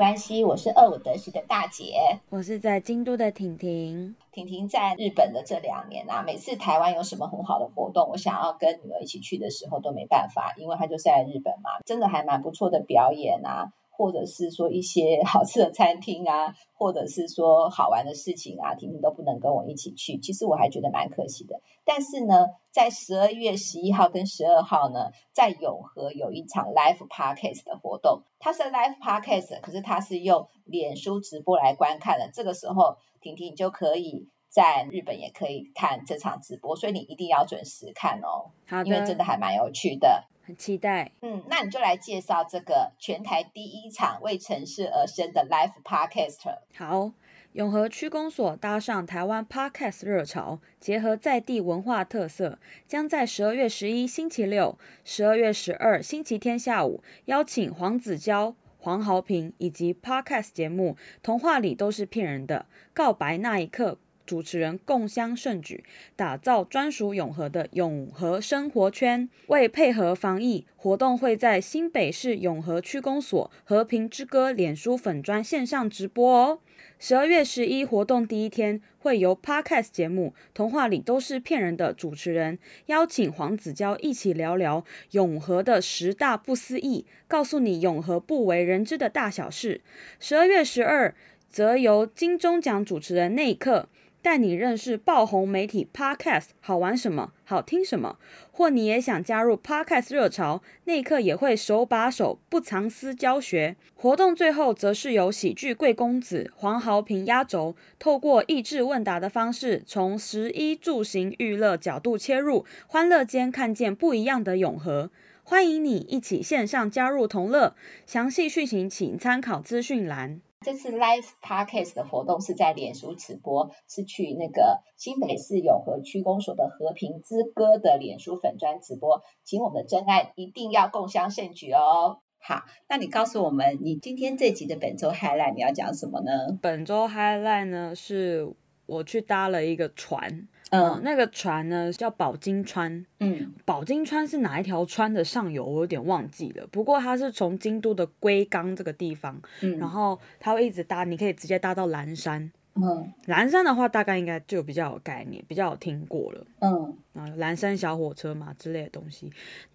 关系。我是二五德系的大姐，我是在京都的婷婷。婷婷在日本的这两年啊，每次台湾有什么很好的活动，我想要跟女儿一起去的时候都没办法，因为她就是在日本嘛，真的还蛮不错的表演啊。或者是说一些好吃的餐厅啊，或者是说好玩的事情啊，婷婷都不能跟我一起去，其实我还觉得蛮可惜的。但是呢，在十二月十一号跟十二号呢，在永和有一场 live podcast 的活动，它是 live podcast，可是它是用脸书直播来观看的。这个时候，婷婷就可以在日本也可以看这场直播，所以你一定要准时看哦，好，因为真的还蛮有趣的。很期待，嗯，那你就来介绍这个全台第一场为城市而生的 Live Podcast。好，永和区公所搭上台湾 Podcast 热潮，结合在地文化特色，将在十二月十一星期六、十二月十二星期天下午，邀请黄子佼、黄豪平以及 Podcast 节目《童话里都是骗人的》告白那一刻。主持人共襄盛举，打造专属永和的永和生活圈。为配合防疫，活动会在新北市永和区公所和平之歌脸书粉专线上直播哦。十二月十一活动第一天，会由 Podcast 节目《童话里都是骗人的》主持人邀请黄子佼一起聊聊永和的十大不思议，告诉你永和不为人知的大小事。十二月十二，则由金钟奖主持人内克。带你认识爆红媒体 Podcast 好玩什么、好听什么，或你也想加入 Podcast 热潮，内克也会手把手、不藏私教学。活动最后则是由喜剧贵公子黄豪平压轴，透过益智问答的方式，从食衣住行娱乐角度切入，欢乐间看见不一样的永和。欢迎你一起线上加入同乐，详细讯息请参考资讯栏。这次 Live Podcast 的活动是在脸书直播，是去那个新北市永和区公所的和平之歌的脸书粉专直播，请我们的真爱一定要共襄盛举哦。好，那你告诉我们，你今天这集的本周 highlight 你要讲什么呢？本周 highlight 呢，是我去搭了一个船。嗯，那个船呢叫宝金川。嗯，宝金川是哪一条川的上游？我有点忘记了。不过它是从京都的龟冈这个地方，嗯，然后它会一直搭，你可以直接搭到岚山。嗯，岚山的话，大概应该就比较有概念，比较有听过了。嗯，然后岚山小火车嘛之类的东西。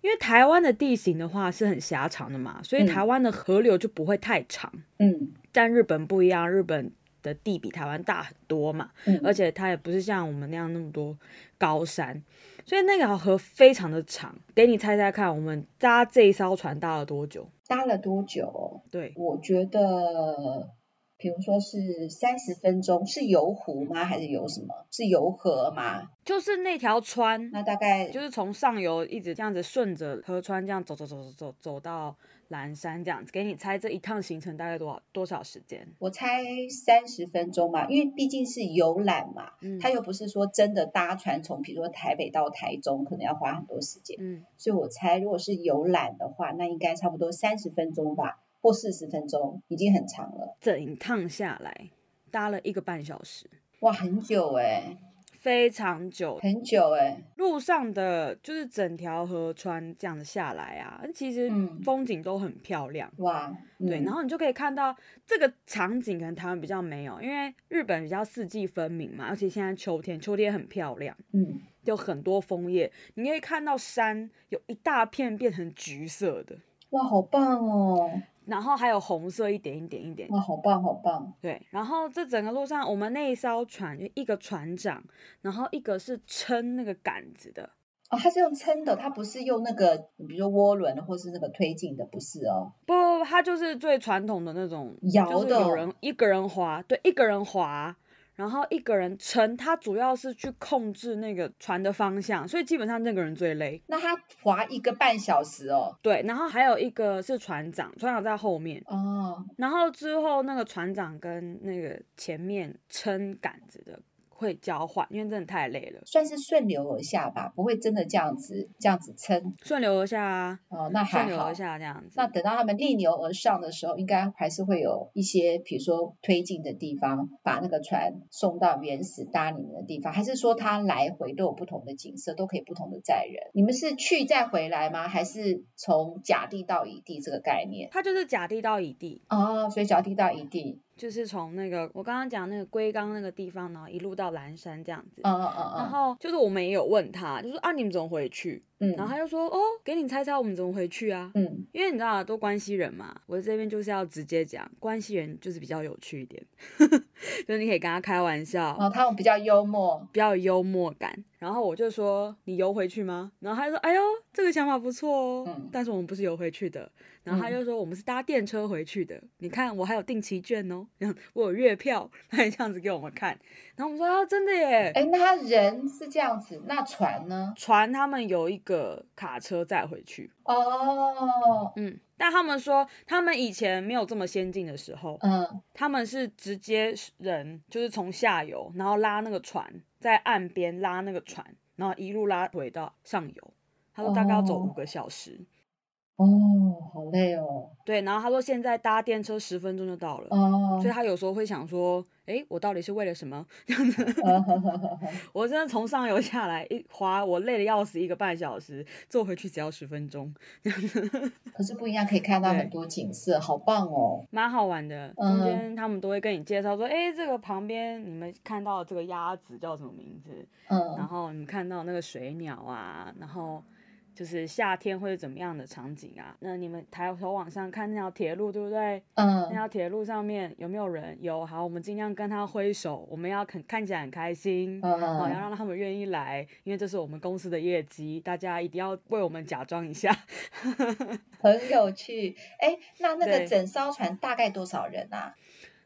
因为台湾的地形的话是很狭长的嘛，所以台湾的河流就不会太长。嗯，但日本不一样，日本。的地比台湾大很多嘛，嗯、而且它也不是像我们那样那么多高山，所以那条河非常的长。给你猜猜看，我们搭这一艘船搭了多久？搭了多久？对，我觉得，比如说是三十分钟，是游湖吗？还是游什么？是游河吗？就是那条川，那大概就是从上游一直这样子顺着河川这样走走走走走走到。岚山这样子，给你猜这一趟行程大概多少多少时间？我猜三十分钟嘛，因为毕竟是游览嘛，嗯，他又不是说真的搭船从，比如说台北到台中，可能要花很多时间，嗯，所以我猜如果是游览的话，那应该差不多三十分钟吧，或四十分钟，已经很长了。整一趟下来搭了一个半小时，哇，很久哎。非常久，很久哎、欸，路上的就是整条河川这样子下来啊，其实风景都很漂亮、嗯、哇。对，然后你就可以看到这个场景，可能台湾比较没有，因为日本比较四季分明嘛，而且现在秋天，秋天很漂亮，嗯，有很多枫叶，你可以看到山有一大片变成橘色的，哇，好棒哦。然后还有红色一点一点一点，哇，好棒好棒！对，然后这整个路上，我们那一艘船就一个船长，然后一个是撑那个杆子的。哦，他是用撑的，他不是用那个，比如说涡轮或是那个推进的，不是哦。不不不，他就是最传统的那种摇的，有人一个人划，对，一个人划。然后一个人撑，他主要是去控制那个船的方向，所以基本上那个人最累。那他划一个半小时哦。对，然后还有一个是船长，船长在后面哦。然后之后那个船长跟那个前面撑杆子的会交换，因为真的太累了，算是顺流而下吧，不会真的这样子这样子撑，顺流而下啊。哦，那还好，顺流而下这样子。那等到他们逆流而上的时候，应该还是会有一些，比如说推进的地方，把那个船送到原始搭你们的地方，还是说它来回都有不同的景色，都可以不同的载人？你们是去再回来吗？还是从甲地到乙地这个概念？它就是甲地到乙地哦，所以甲地到乙地。就是从那个我刚刚讲那个龟冈那个地方，然后一路到蓝山这样子。嗯嗯嗯。然后就是我们也有问他，就说啊，你们怎么回去？嗯。然后他就说哦，给你猜猜我们怎么回去啊？嗯。因为你知道都关系人嘛，我这边就是要直接讲，关系人就是比较有趣一点，就是你可以跟他开玩笑。哦，他们比较幽默，比较有幽默感。然后我就说你游回去吗？然后他就说哎呦，这个想法不错哦。嗯。但是我们不是游回去的。然后他就说我们是搭电车回去的。你看我还有定期券哦，我有月票，他也这样子给我们看。然后我们说啊，真的耶。哎，那他人是这样子，那船呢？船他们有一个卡车载回去。哦。嗯，但他们说他们以前没有这么先进的时候，嗯，他们是直接人就是从下游，然后拉那个船在岸边拉那个船，然后一路拉回到上游。他说大概要走五个小时。哦哦，好累哦。对，然后他说现在搭电车十分钟就到了。哦，所以他有时候会想说，哎，我到底是为了什么？这样子，我真的从上游下来一滑，我累的要死，一个半小时，坐回去只要十分钟。这样子，可是不一样，可以看到很多景色，好棒哦，蛮好玩的。中间他们都会跟你介绍说，哎，这个旁边你们看到这个鸭子叫什么名字？嗯，然后你们看到那个水鸟啊，然后。就是夏天会是怎么样的场景啊？那你们抬头往上看那条铁路，对不对？嗯。那条铁路上面有没有人？有。好，我们尽量跟他挥手，我们要看看起来很开心，嗯，好，要让他们愿意来，因为这是我们公司的业绩，大家一定要为我们假装一下。很有趣。哎，那那个整艘船大概多少人啊？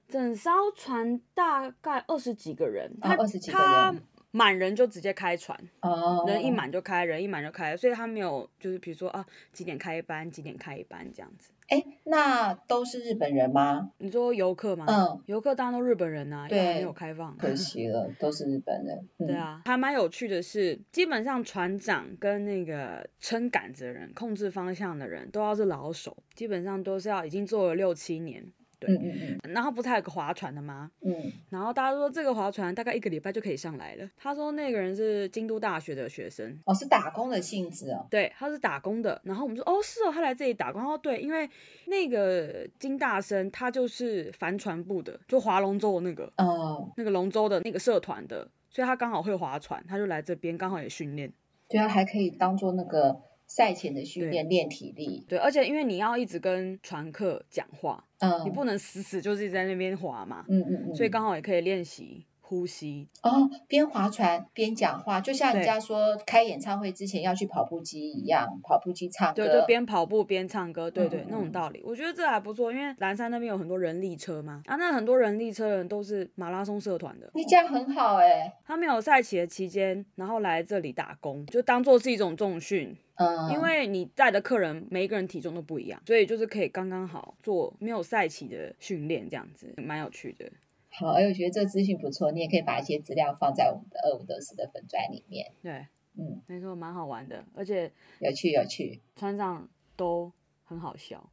整艘船大概二十几个人。哦，二十几个人。满人就直接开船，oh. 人一满就开，人一满就开，所以他没有就是比如说啊几点开一班，几点开一班这样子。哎，那都是日本人吗？你说游客吗？嗯，游客当然都日本人啊，对，因为没有开放，可惜了，都是日本人。对啊，还蛮有趣的是，基本上船长跟那个撑杆子的人、控制方向的人都要是老手，基本上都是要已经做了六七年。对，嗯嗯嗯，然后不是还有个划船的吗？嗯，然后大家说这个划船大概一个礼拜就可以上来了。他说那个人是京都大学的学生，哦，是打工的性质哦。对，他是打工的。然后我们说，哦，是哦，他来这里打工。哦，对，因为那个金大生他就是帆船部的，就划龙舟的那个，哦，那个龙舟的那个社团的，所以他刚好会划船，他就来这边刚好也训练。对啊，还可以当做那个。赛前的训练练体力，对，而且因为你要一直跟船客讲话，嗯，你不能死死就是在那边滑嘛，嗯嗯嗯，所以刚好也可以练习呼吸。哦，边划船边讲话，就像人家说开演唱会之前要去跑步机一样，跑步机唱歌，对，就边跑步边唱歌，对对，那种道理，我觉得这还不错，因为蓝山那边有很多人力车嘛，啊，那很多人力车的人都是马拉松社团的，你这样很好哎、欸，他没有赛期的期间，然后来这里打工，就当做是一种重训。嗯，因为你带的客人每一个人体重都不一样，所以就是可以刚刚好做没有赛期的训练，这样子蛮有趣的。好，哎，我觉得这个资讯不错，你也可以把一些资料放在我们的二五得四的粉砖里面。对，嗯，没错，蛮好玩的，而且有趣有趣，船长都很好笑。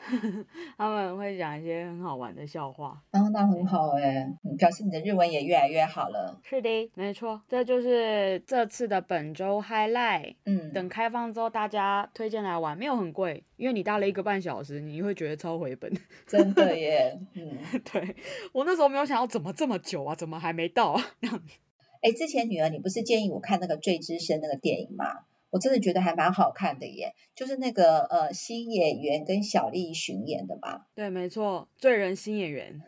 他们会讲一些很好玩的笑话，然后、哦、那很好哎，表示你的日文也越来越好了。是的，没错，这就是这次的本周 highlight。嗯，等开放之后，大家推荐来玩，没有很贵，因为你搭了一个半小时，你会觉得超回本。真的耶，嗯，对，我那时候没有想到怎么这么久啊，怎么还没到啊？这样子。哎，之前女儿你不是建议我看那个《最之声》那个电影吗？我真的觉得还蛮好看的耶，就是那个呃新演员跟小栗旬演的吧。对，没错，罪人新演员，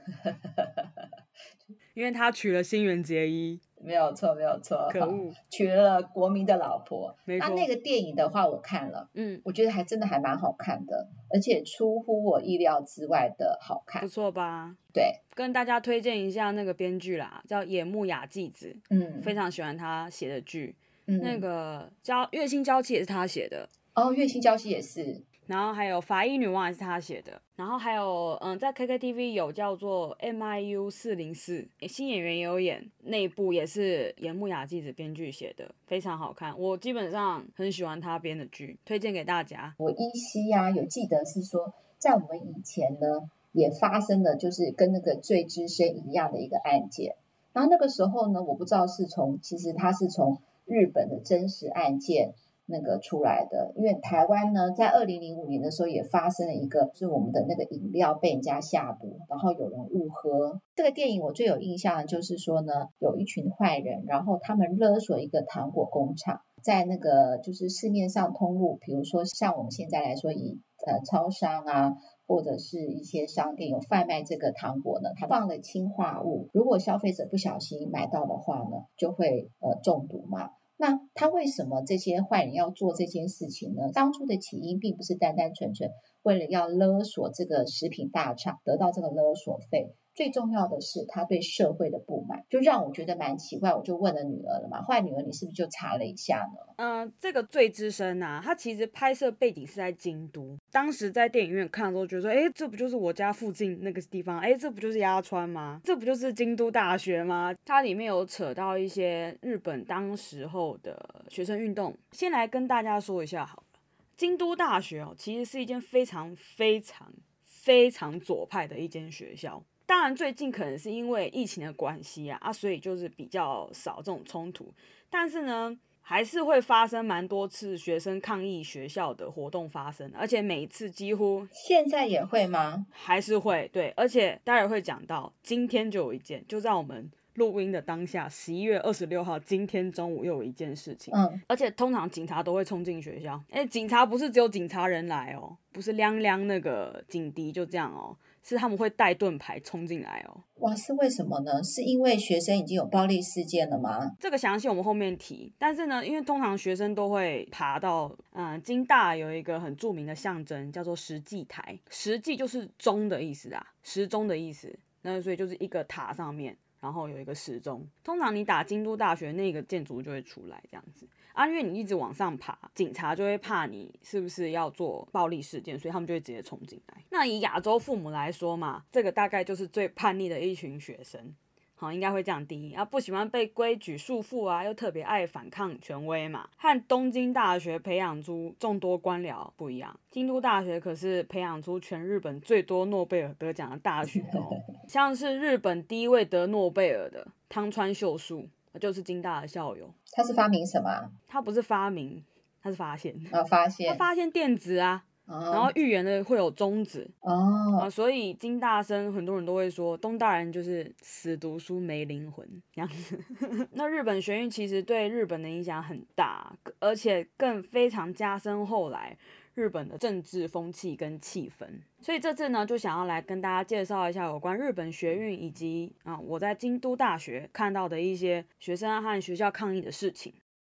因为他娶了新垣结衣，没有错，没有错，可恶，娶了国民的老婆。那那个电影的话，我看了，嗯，我觉得还真的还蛮好看的，而且出乎我意料之外的好看，不错吧？对，跟大家推荐一下那个编剧啦，叫野木雅纪子，嗯，非常喜欢他写的剧。嗯、那个《交月薪娇妻》也是他写的。哦，《月薪娇妻》也是。然后还有法医女王也是他写的，然后还有嗯，在 KKTV 有叫做 MIU 四零四，新演员也有演，那部也是岩木雅纪子编剧写的，非常好看，我基本上很喜欢他编的剧，推荐给大家。我依稀呀、啊、有记得是说，在我们以前呢，也发生了就是跟那个罪之声一样的一个案件，然后那个时候呢，我不知道是从，其实他是从日本的真实案件。那个出来的，因为台湾呢，在二零零五年的时候也发生了一个，是我们的那个饮料被人家下毒，然后有人误喝。这个电影我最有印象的就是说呢，有一群坏人，然后他们勒索一个糖果工厂，在那个就是市面上通路，比如说像我们现在来说，以呃超商啊，或者是一些商店有贩卖这个糖果呢，它放了氰化物，如果消费者不小心买到的话呢，就会呃中毒嘛。那他为什么这些坏人要做这件事情呢？当初的起因并不是单单纯纯为了要勒索这个食品大厂，得到这个勒索费。最重要的是他对社会的不满，就让我觉得蛮奇怪。我就问了女儿了嘛，后来女儿你是不是就查了一下呢？嗯、呃，这个罪之声啊，它其实拍摄背景是在京都。当时在电影院看的时候，觉得说，哎，这不就是我家附近那个地方？哎，这不就是鸭川吗？这不就是京都大学吗？它里面有扯到一些日本当时候的学生运动。先来跟大家说一下好了，京都大学哦，其实是一间非常非常非常左派的一间学校。当然，最近可能是因为疫情的关系啊，啊，所以就是比较少这种冲突。但是呢，还是会发生蛮多次学生抗议学校的活动发生，而且每一次几乎现在也会吗？还是会对，而且待会会讲到，今天就有一件，就在我们录音的当下，十一月二十六号，今天中午又有一件事情。嗯，而且通常警察都会冲进学校，哎，警察不是只有警察人来哦，不是亮亮那个警笛就这样哦。是他们会带盾牌冲进来哦。哇，是为什么呢？是因为学生已经有暴力事件了吗？这个详细我们后面提。但是呢，因为通常学生都会爬到，嗯，京大有一个很著名的象征叫做石祭台，石祭就是钟的意思啊，时钟的意思。那所以就是一个塔上面，然后有一个时钟。通常你打京都大学那个建筑就会出来这样子。啊，因为你一直往上爬，警察就会怕你是不是要做暴力事件，所以他们就会直接冲进来。那以亚洲父母来说嘛，这个大概就是最叛逆的一群学生，好，应该会这样定义啊，不喜欢被规矩束缚啊，又特别爱反抗权威嘛。和东京大学培养出众多官僚不一样，京都大学可是培养出全日本最多诺贝尔得奖的大学哦，像是日本第一位得诺贝尔的汤川秀树。就是京大的校友，他是发明什么？他不是发明，他是发现啊，发现他发现电子啊，哦、然后预言的会有中子哦啊，所以金大生很多人都会说东大人就是死读书没灵魂这样子。那日本学运其实对日本的影响很大，而且更非常加深后来。日本的政治风气跟气氛，所以这次呢，就想要来跟大家介绍一下有关日本学运以及啊，我在京都大学看到的一些学生和学校抗议的事情。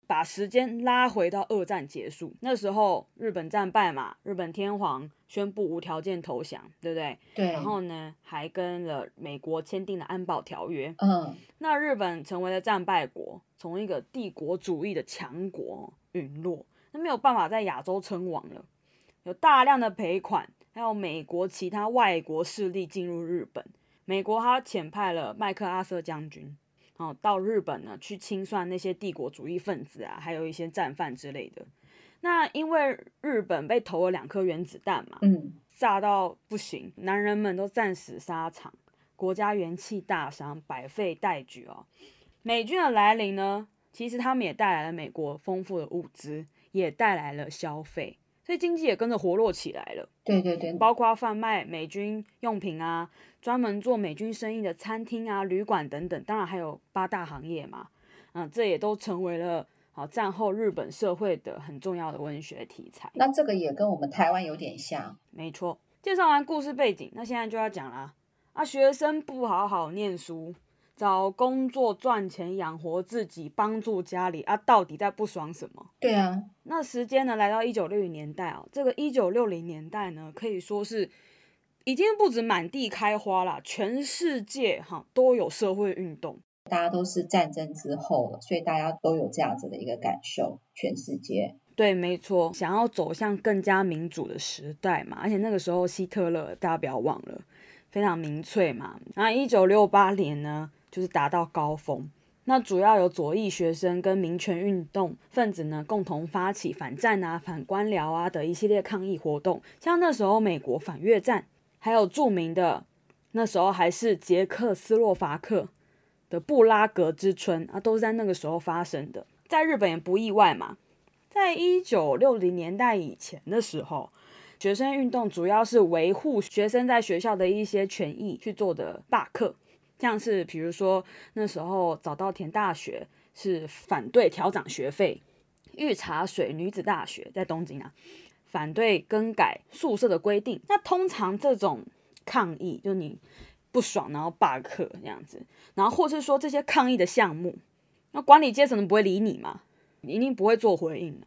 把时间拉回到二战结束，那时候日本战败嘛，日本天皇宣布无条件投降，对不对？对。然后呢，还跟了美国签订了安保条约。嗯。那日本成为了战败国，从一个帝国主义的强国陨落。那没有办法在亚洲称王了，有大量的赔款，还有美国其他外国势力进入日本。美国他遣派了麦克阿瑟将军，然后到日本呢去清算那些帝国主义分子啊，还有一些战犯之类的。那因为日本被投了两颗原子弹嘛，嗯，炸到不行，男人们都战死沙场，国家元气大伤，百废待举哦。美军的来临呢，其实他们也带来了美国丰富的物资。也带来了消费，所以经济也跟着活络起来了。对对对，包括贩卖美军用品啊，专门做美军生意的餐厅啊、旅馆等等，当然还有八大行业嘛。嗯，这也都成为了好战后日本社会的很重要的文学题材。那这个也跟我们台湾有点像。没错，介绍完故事背景，那现在就要讲啦。啊，学生不好好念书。找工作赚钱养活自己，帮助家里啊，到底在不爽什么？对啊，那时间呢，来到一九六零年代啊，这个一九六零年代呢，可以说是已经不止满地开花了，全世界哈都有社会运动，大家都是战争之后了，所以大家都有这样子的一个感受，全世界。对，没错，想要走向更加民主的时代嘛，而且那个时候希特勒大家不要忘了，非常民粹嘛。那一九六八年呢，就是达到高峰。那主要有左翼学生跟民权运动分子呢，共同发起反战啊、反官僚啊的一系列抗议活动。像那时候美国反越战，还有著名的那时候还是捷克斯洛伐克的布拉格之春啊，都是在那个时候发生的。在日本也不意外嘛。在一九六零年代以前的时候，学生运动主要是维护学生在学校的一些权益去做的罢课。像是比如说那时候早稻田大学是反对调涨学费，御茶水女子大学在东京啊，反对更改宿舍的规定。那通常这种抗议，就你不爽然后罢课这样子，然后或是说这些抗议的项目，那管理阶层不会理你嘛，你一定不会做回应的。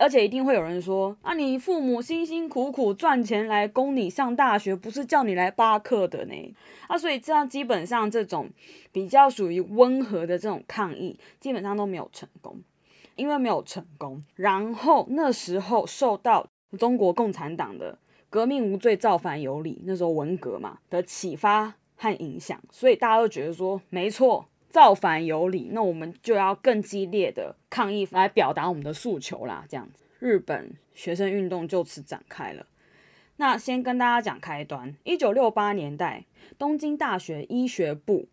而且一定会有人说啊，你父母辛辛苦苦赚钱来供你上大学，不是叫你来罢课的呢。啊，所以这样基本上这种比较属于温和的这种抗议，基本上都没有成功，因为没有成功。然后那时候受到中国共产党的革命无罪，造反有理，那时候文革嘛的启发和影响，所以大家都觉得说没错。造反有理，那我们就要更激烈的抗议来表达我们的诉求啦。这样子，日本学生运动就此展开了。那先跟大家讲开端，一九六八年代，东京大学医学部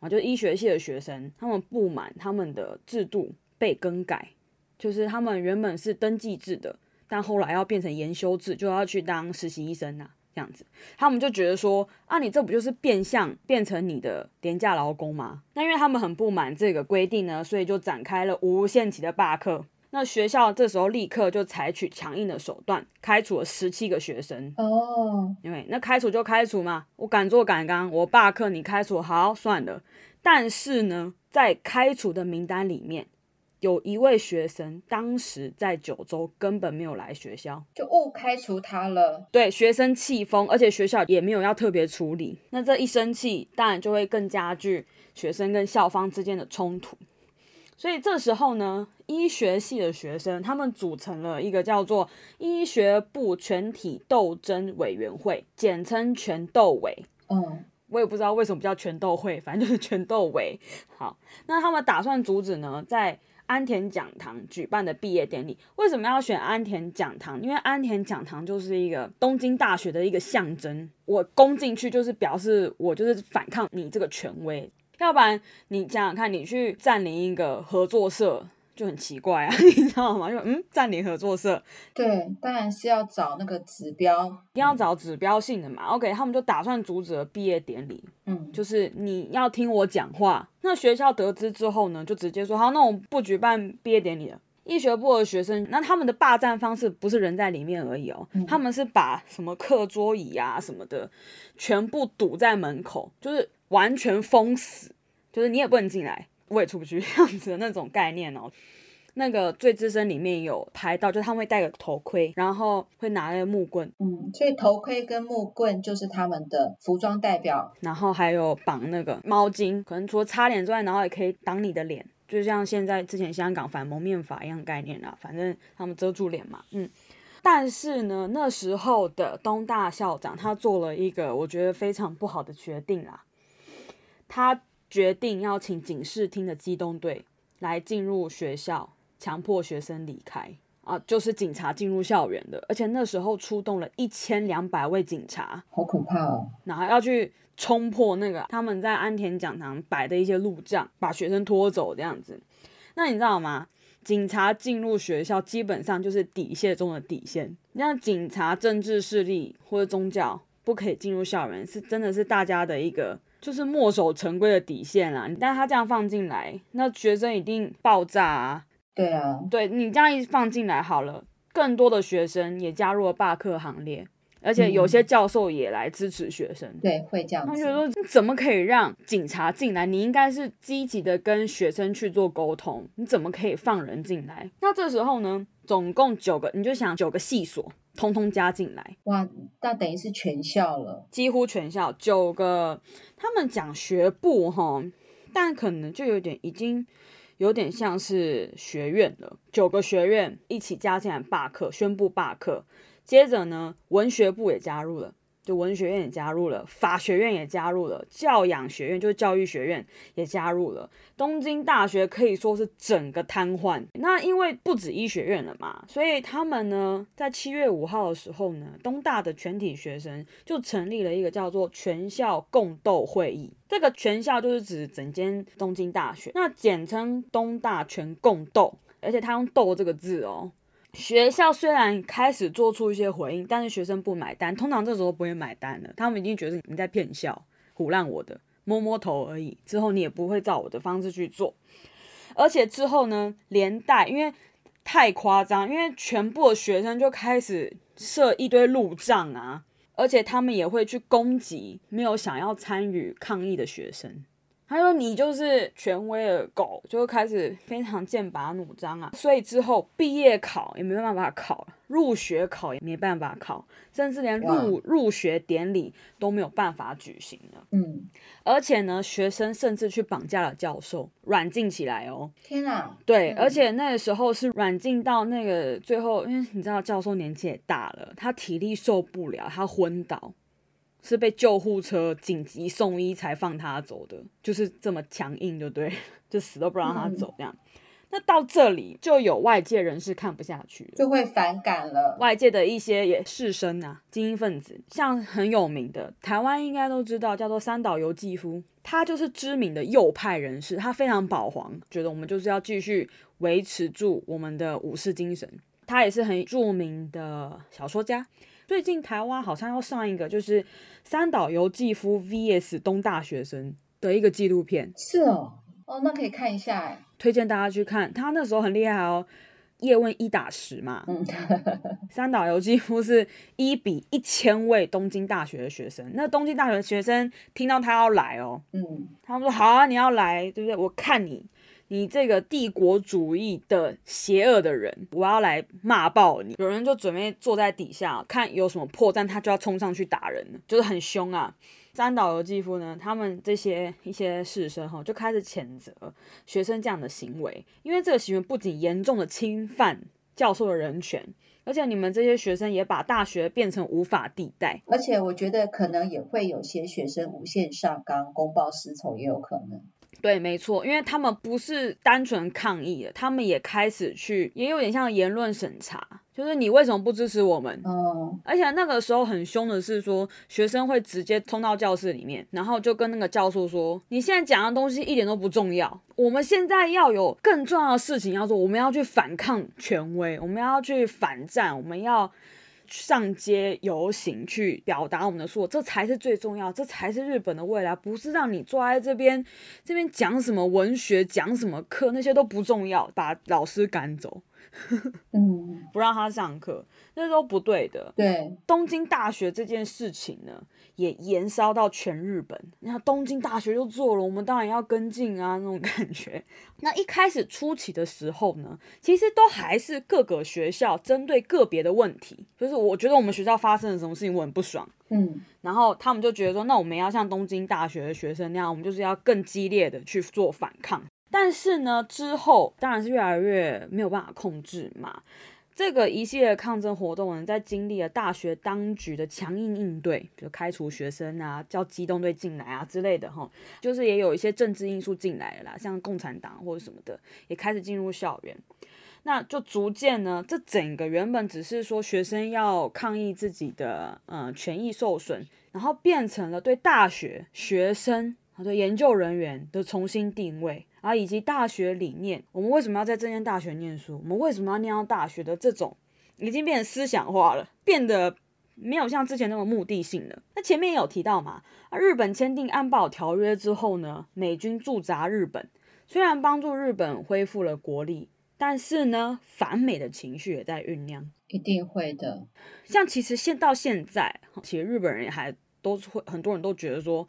啊，就医学系的学生，他们不满他们的制度被更改，就是他们原本是登记制的，但后来要变成研修制，就要去当实习医生呐。这样子，他们就觉得说啊，你这不就是变相变成你的廉价劳工吗？那因为他们很不满这个规定呢，所以就展开了无限期的罢课。那学校这时候立刻就采取强硬的手段，开除了十七个学生。哦，因为那开除就开除嘛，我敢做敢当，我罢课你开除，好，算了。但是呢，在开除的名单里面。有一位学生当时在九州根本没有来学校，就误开除他了。对，学生气疯，而且学校也没有要特别处理。那这一生气，当然就会更加剧学生跟校方之间的冲突。所以这时候呢，医学系的学生他们组成了一个叫做医学部全体斗争委员会，简称全斗委。嗯，我也不知道为什么叫全斗会，反正就是全斗委。好，那他们打算阻止呢，在安田讲堂举办的毕业典礼，为什么要选安田讲堂？因为安田讲堂就是一个东京大学的一个象征。我攻进去就是表示我就是反抗你这个权威，要不然你想想看，你去占领一个合作社。就很奇怪啊，你知道吗？就嗯，占领合作社，对，当然是要找那个指标，一定要找指标性的嘛。OK，他们就打算阻止了毕业典礼，嗯，就是你要听我讲话。那学校得知之后呢，就直接说好，那我们不举办毕业典礼了。医学部的学生，那他们的霸占方式不是人在里面而已哦，嗯、他们是把什么课桌椅啊什么的全部堵在门口，就是完全封死，就是你也不能进来。我也出不去这样子的那种概念哦。那个最资深里面有拍到，就是他们会戴个头盔，然后会拿那个木棍。嗯，所以头盔跟木棍就是他们的服装代表。然后还有绑那个毛巾，可能除了擦脸之外，然后也可以挡你的脸，就像现在之前香港反蒙面法一样概念啦。反正他们遮住脸嘛。嗯。但是呢，那时候的东大校长他做了一个我觉得非常不好的决定啦，他。决定要请警视厅的机动队来进入学校，强迫学生离开啊，就是警察进入校园的，而且那时候出动了一千两百位警察，好可怕哦！然后要去冲破那个他们在安田讲堂摆的一些路障，把学生拖走这样子。那你知道吗？警察进入学校基本上就是底线中的底线，像警察、政治势力或者宗教不可以进入校园，是真的是大家的一个。就是墨守成规的底线啦，但是他这样放进来，那学生一定爆炸啊！对啊，对你这样一放进来好了，更多的学生也加入了罢课行列，而且有些教授也来支持学生。嗯、对，会这样子。他觉得说，你怎么可以让警察进来？你应该是积极的跟学生去做沟通，你怎么可以放人进来？那这时候呢，总共九个，你就想九个系所。通通加进来，哇，那等于是全校了，几乎全校九个。他们讲学部哈，但可能就有点已经有点像是学院了，九个学院一起加进来罢课，宣布罢课。接着呢，文学部也加入了。就文学院也加入了，法学院也加入了，教养学院就是教育学院也加入了。东京大学可以说是整个瘫痪。那因为不止医学院了嘛，所以他们呢，在七月五号的时候呢，东大的全体学生就成立了一个叫做全校共斗会议。这个全校就是指整间东京大学，那简称东大全共斗，而且他用“斗”这个字哦。学校虽然开始做出一些回应，但是学生不买单。通常这时候不会买单的，他们已经觉得你在骗笑、唬烂我的，摸摸头而已。之后你也不会照我的方式去做。而且之后呢，连带因为太夸张，因为全部的学生就开始设一堆路障啊，而且他们也会去攻击没有想要参与抗议的学生。他说：“你就是权威的狗，就开始非常剑拔弩张啊！所以之后毕业考也没办法考了，入学考也没办法考，甚至连入入学典礼都没有办法举行了。嗯，而且呢，学生甚至去绑架了教授，软禁起来哦。天哪！对，嗯、而且那个时候是软禁到那个最后，因为你知道教授年纪也大了，他体力受不了，他昏倒。”是被救护车紧急送医才放他走的，就是这么强硬，就对，就死都不让他走这样。嗯、那到这里就有外界人士看不下去，就会反感了。外界的一些也士绅啊，精英分子，像很有名的台湾应该都知道，叫做三岛由纪夫，他就是知名的右派人士，他非常保皇，觉得我们就是要继续维持住我们的武士精神。他也是很著名的小说家。最近台湾好像要上一个，就是三岛由纪夫 VS 东大学生的一个纪录片。是哦，哦，那可以看一下哎，推荐大家去看。他那时候很厉害哦，叶问一打十嘛。嗯，三岛由纪夫是一比一千位东京大学的学生。那东京大学的学生听到他要来哦，嗯，他们说好啊，你要来，对不对？我看你。你这个帝国主义的邪恶的人，我要来骂爆你！有人就准备坐在底下看有什么破绽，他就要冲上去打人，就是很凶啊。三岛由纪夫呢，他们这些一些士绅哈，就开始谴责学生这样的行为，因为这个行为不仅严重的侵犯教授的人权，而且你们这些学生也把大学变成无法地带。而且我觉得可能也会有些学生无限上纲，公报私仇也有可能。对，没错，因为他们不是单纯抗议的，他们也开始去，也有点像言论审查，就是你为什么不支持我们？哦，而且那个时候很凶的是说，学生会直接冲到教室里面，然后就跟那个教授说：“你现在讲的东西一点都不重要，我们现在要有更重要的事情要做，我们要去反抗权威，我们要去反战，我们要。”上街游行去表达我们的诉求，这才是最重要，这才是日本的未来，不是让你坐在这边这边讲什么文学，讲什么课，那些都不重要，把老师赶走。嗯，不让他上课，那都不对的。对，东京大学这件事情呢，也延烧到全日本。你看东京大学就做了，我们当然要跟进啊，那种感觉。那一开始初期的时候呢，其实都还是各个学校针对个别的问题，就是我觉得我们学校发生了什么事情，我很不爽。嗯，然后他们就觉得说，那我们要像东京大学的学生那样，我们就是要更激烈的去做反抗。但是呢，之后当然是越来越没有办法控制嘛。这个一系列抗争活动呢，在经历了大学当局的强硬应对，比如开除学生啊、叫机动队进来啊之类的哈，就是也有一些政治因素进来了啦，像共产党或者什么的也开始进入校园。那就逐渐呢，这整个原本只是说学生要抗议自己的嗯权益受损，然后变成了对大学学生和对研究人员的重新定位。啊，以及大学理念，我们为什么要在这间大学念书？我们为什么要念到大学的这种，已经变成思想化了，变得没有像之前那么目的性了。那前面也有提到嘛，啊，日本签订安保条约之后呢，美军驻扎日本，虽然帮助日本恢复了国力，但是呢，反美的情绪也在酝酿，一定会的。像其实现到现在，其实日本人也还都是会，很多人都觉得说。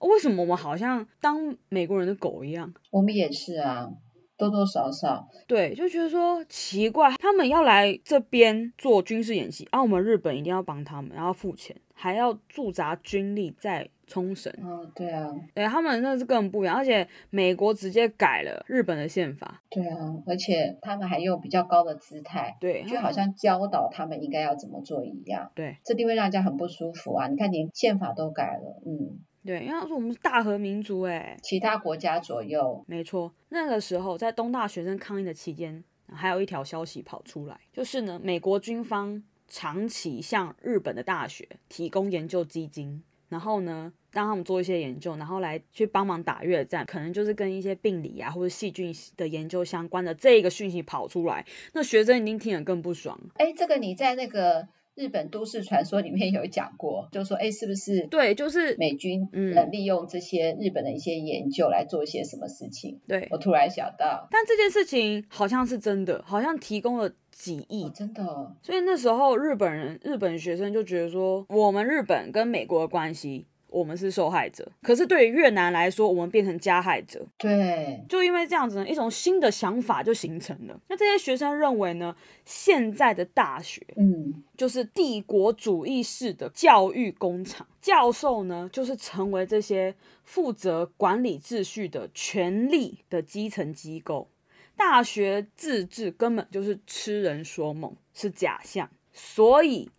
为什么我们好像当美国人的狗一样？我们也是啊，多多少少，对，就觉得说奇怪，他们要来这边做军事演习，啊，我们日本一定要帮他们，然后付钱，还要驻扎军力在冲绳。哦，对啊，对，他们那是更不一样，而且美国直接改了日本的宪法。对啊，而且他们还用比较高的姿态，对，就好像教导他们应该要怎么做一样。对，这定会让人家很不舒服啊！你看，连宪法都改了，嗯。对，因为他说我们是大和民族，哎，其他国家左右，没错。那个时候，在东大学生抗议的期间，还有一条消息跑出来，就是呢，美国军方长期向日本的大学提供研究基金，然后呢，让他们做一些研究，然后来去帮忙打越战，可能就是跟一些病理啊或者细菌的研究相关的这个讯息跑出来，那学生一定听得更不爽。哎，这个你在那个。日本都市传说里面有讲过，就说哎，是不是对，就是美军嗯利用这些日本的一些研究来做一些什么事情？对，我突然想到，但这件事情好像是真的，好像提供了几亿，哦、真的、哦。所以那时候日本人、日本学生就觉得说，我们日本跟美国的关系。我们是受害者，可是对于越南来说，我们变成加害者。对，就因为这样子呢，一种新的想法就形成了。那这些学生认为呢，现在的大学，嗯，就是帝国主义式的教育工厂，教授呢，就是成为这些负责管理秩序的权力的基层机构。大学自治根本就是痴人说梦，是假象。所以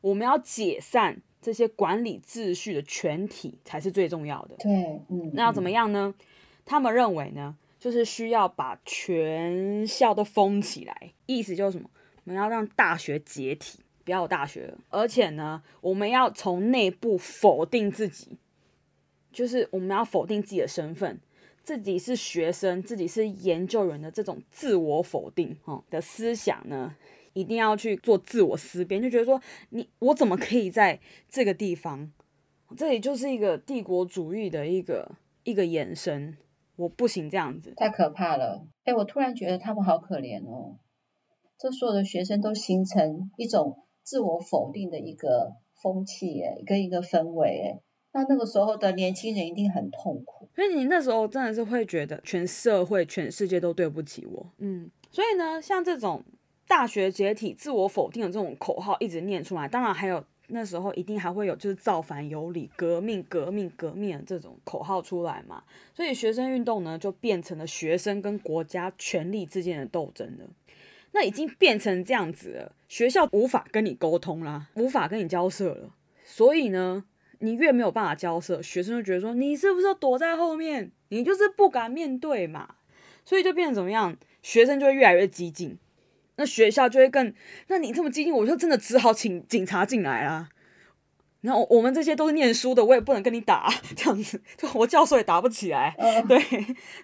我们要解散。这些管理秩序的全体才是最重要的。对，嗯，那要怎么样呢？嗯，他们认为呢，就是需要把全校都封起来，意思就是什么？我们要让大学解体，不要有大学了。而且呢，我们要从内部否定自己，就是我们要否定自己的身份，自己是学生，自己是研究人的这种自我否定哦的思想呢。一定要去做自我思辨，就觉得说你我怎么可以在这个地方？这里就是一个帝国主义的一个一个延伸，我不行这样子，太可怕了。哎，我突然觉得他们好可怜哦，这所有的学生都形成一种自我否定的一个风气，哎，跟一个氛围，哎，那那个时候的年轻人一定很痛苦。所以你那时候真的是会觉得全社会、全世界都对不起我，嗯。所以呢，像这种。大学解体、自我否定的这种口号一直念出来，当然还有那时候一定还会有就是造反有理、革命、革命、革命的这种口号出来嘛。所以学生运动呢，就变成了学生跟国家权力之间的斗争了。那已经变成这样子了，学校无法跟你沟通啦，无法跟你交涉了。所以呢，你越没有办法交涉，学生就觉得说你是不是躲在后面？你就是不敢面对嘛。所以就变成怎么样？学生就会越来越激进。那学校就会更，那你这么激进，我就真的只好请警察进来啦。然后我们这些都是念书的，我也不能跟你打，这样子，就我教授也打不起来。嗯、对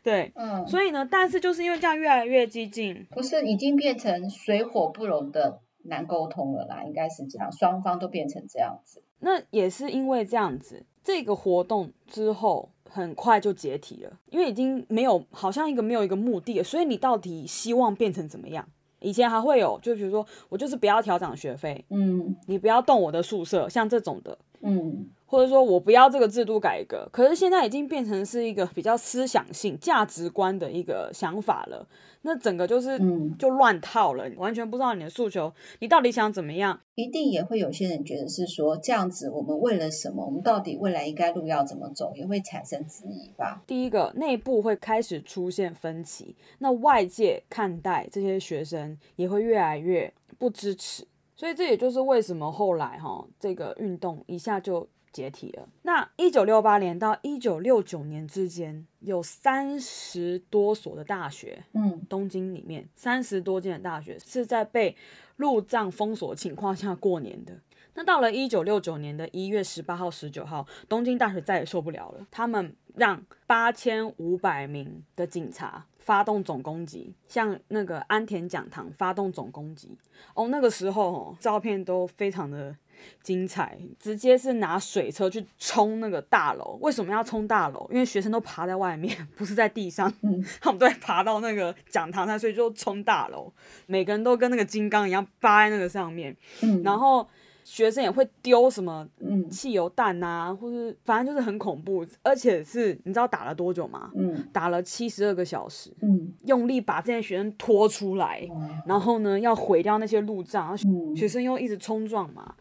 对，嗯，所以呢，但是就是因为这样越来越激进，不是已经变成水火不容的难沟通了啦，应该是这样，双方都变成这样子。那也是因为这样子，这个活动之后很快就解体了，因为已经没有好像一个没有一个目的了，所以你到底希望变成怎么样？以前还会有，就比如说我就是不要调涨学费，嗯，你不要动我的宿舍，像这种的，嗯。或者说我不要这个制度改革，可是现在已经变成是一个比较思想性、价值观的一个想法了。那整个就是就乱套了，完全不知道你的诉求，你到底想怎么样？一定也会有些人觉得是说这样子，我们为了什么？我们到底未来应该路要怎么走？也会产生质疑吧。第一个，内部会开始出现分歧，那外界看待这些学生也会越来越不支持。所以这也就是为什么后来哈这个运动一下就。解体了。那一九六八年到一九六九年之间，有三十多所的大学，嗯，东京里面三十多间的大学是在被路障封锁情况下过年的。那到了一九六九年的一月十八号、十九号，东京大学再也受不了了，他们让八千五百名的警察发动总攻击，像那个安田讲堂发动总攻击。哦，那个时候哦，照片都非常的。精彩，直接是拿水车去冲那个大楼。为什么要冲大楼？因为学生都爬在外面，不是在地上，嗯、他们都会爬到那个讲堂上，所以就冲大楼。每个人都跟那个金刚一样扒在那个上面，嗯、然后学生也会丢什么汽油弹啊，嗯、或是反正就是很恐怖，而且是你知道打了多久吗？嗯，打了七十二个小时，嗯，用力把这些学生拖出来，嗯、然后呢要毁掉那些路障，嗯、学生又一直冲撞嘛，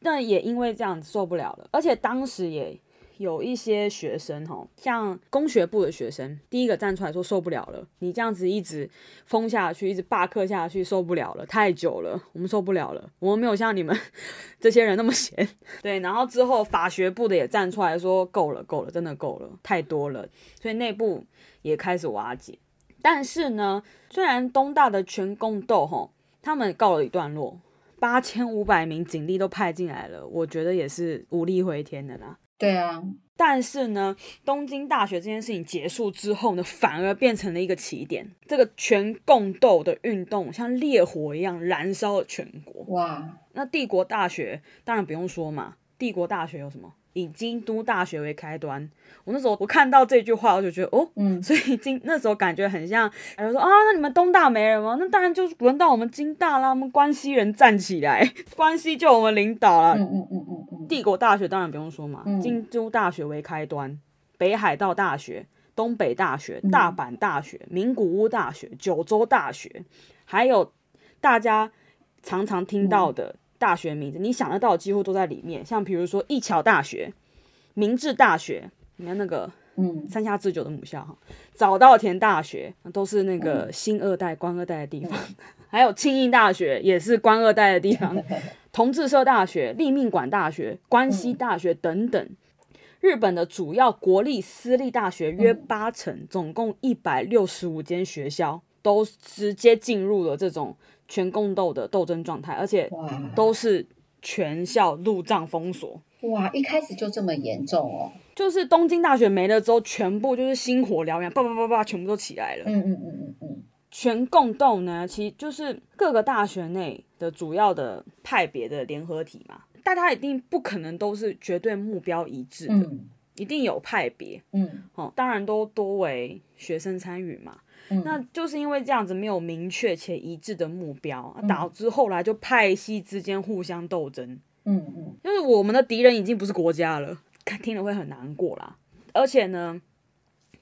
但也因为这样子受不了了，而且当时也。有一些学生哈，像工学部的学生，第一个站出来说受不了了，你这样子一直封下去，一直罢课下去，受不了了，太久了，我们受不了了，我们没有像你们 这些人那么闲。对，然后之后法学部的也站出来说够了，够了，真的够了，太多了，所以内部也开始瓦解。但是呢，虽然东大的全共斗哈，他们告了一段落，八千五百名警力都派进来了，我觉得也是无力回天的啦。对啊，但是呢，东京大学这件事情结束之后呢，反而变成了一个起点。这个全共斗的运动像烈火一样燃烧了全国。哇，那帝国大学当然不用说嘛，帝国大学有什么？以京都大学为开端，我那时候我看到这句话，我就觉得哦，嗯，所以京那时候感觉很像，然后说啊，那你们东大没人吗？那当然就轮到我们京大啦，我们关西人站起来，关西就我们领导了。嗯嗯嗯嗯嗯。帝国大学当然不用说嘛，京都大学为开端，北海道大学、东北大学、大阪大学、名古屋大学、九州大学，还有大家常常听到的。大学名字你想得到几乎都在里面，像比如说一桥大学、明治大学，你看那个嗯。三下智久的母校哈，早稻田大学都是那个新二代官二代的地方，还有庆应大学也是官二代的地方，同志社大学、立命馆大学、关西大学等等，日本的主要国立私立大学约八成，总共一百六十五间学校都直接进入了这种。全共斗的斗争状态，而且都是全校路障封锁。哇，一开始就这么严重哦！就是东京大学没了之后，全部就是星火燎原，叭叭叭叭，全部都起来了。嗯嗯嗯嗯嗯。全共斗呢，其实就是各个大学内的主要的派别的联合体嘛。大家一定不可能都是绝对目标一致的，嗯、一定有派别。嗯，哦，当然都多为学生参与嘛。那就是因为这样子没有明确且一致的目标，嗯、导致后来就派系之间互相斗争。嗯嗯，嗯就是我们的敌人已经不是国家了，听了会很难过啦。而且呢，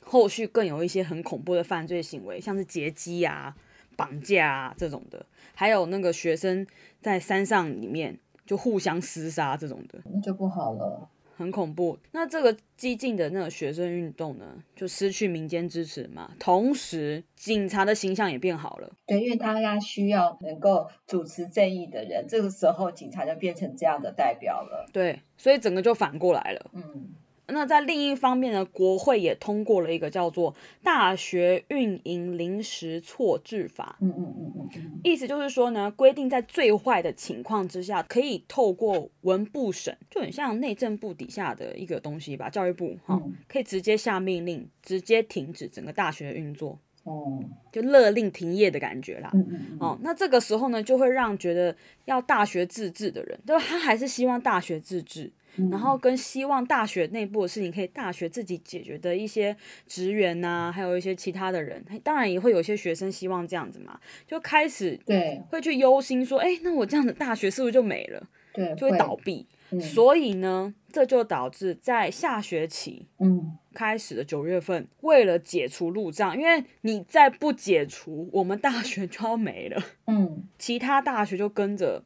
后续更有一些很恐怖的犯罪行为，像是劫机啊、绑架啊这种的，还有那个学生在山上里面就互相厮杀这种的，那就不好了。很恐怖。那这个激进的那个学生运动呢，就失去民间支持嘛。同时，警察的形象也变好了。对，因为大家需要能够主持正义的人，这个时候警察就变成这样的代表了。对，所以整个就反过来了。嗯。那在另一方面呢，国会也通过了一个叫做《大学运营临时措置法》。嗯嗯嗯嗯，意思就是说呢，规定在最坏的情况之下，可以透过文部省，就很像内政部底下的一个东西吧，教育部哈，可以直接下命令，直接停止整个大学的运作。哦，就勒令停业的感觉啦。嗯嗯嗯。哦，那这个时候呢，就会让觉得要大学自治的人，对吧？他还是希望大学自治。然后跟希望大学内部的事情可以大学自己解决的一些职员呐、啊，还有一些其他的人，当然也会有些学生希望这样子嘛，就开始对会去忧心说，哎，那我这样子大学是不是就没了？对，就会倒闭。嗯、所以呢，这就导致在下学期嗯开始的九月份，为了解除路障，因为你再不解除，我们大学就要没了。嗯，其他大学就跟着，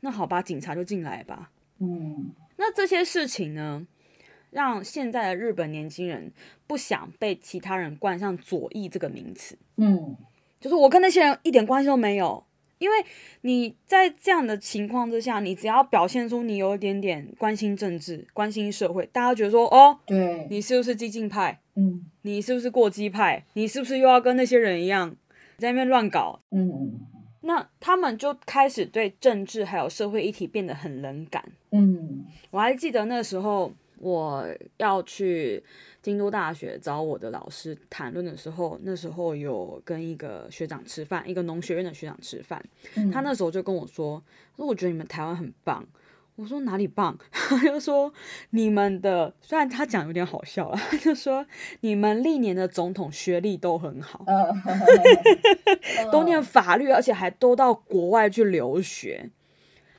那好吧，警察就进来吧。嗯。那这些事情呢，让现在的日本年轻人不想被其他人冠上左翼这个名词。嗯，就是我跟那些人一点关系都没有，因为你在这样的情况之下，你只要表现出你有一点点关心政治、关心社会，大家觉得说，哦，对，你是不是激进派？嗯，你是不是过激派？你是不是又要跟那些人一样在那边乱搞？嗯。那他们就开始对政治还有社会议题变得很冷感。嗯，我还记得那时候我要去京都大学找我的老师谈论的时候，那时候有跟一个学长吃饭，一个农学院的学长吃饭，嗯，他那时候就跟我说，说我觉得你们台湾很棒。我说哪里棒？他就说你们的，虽然他讲有点好笑了，他就说你们历年的总统学历都很好，都念法律，而且还都到国外去留学。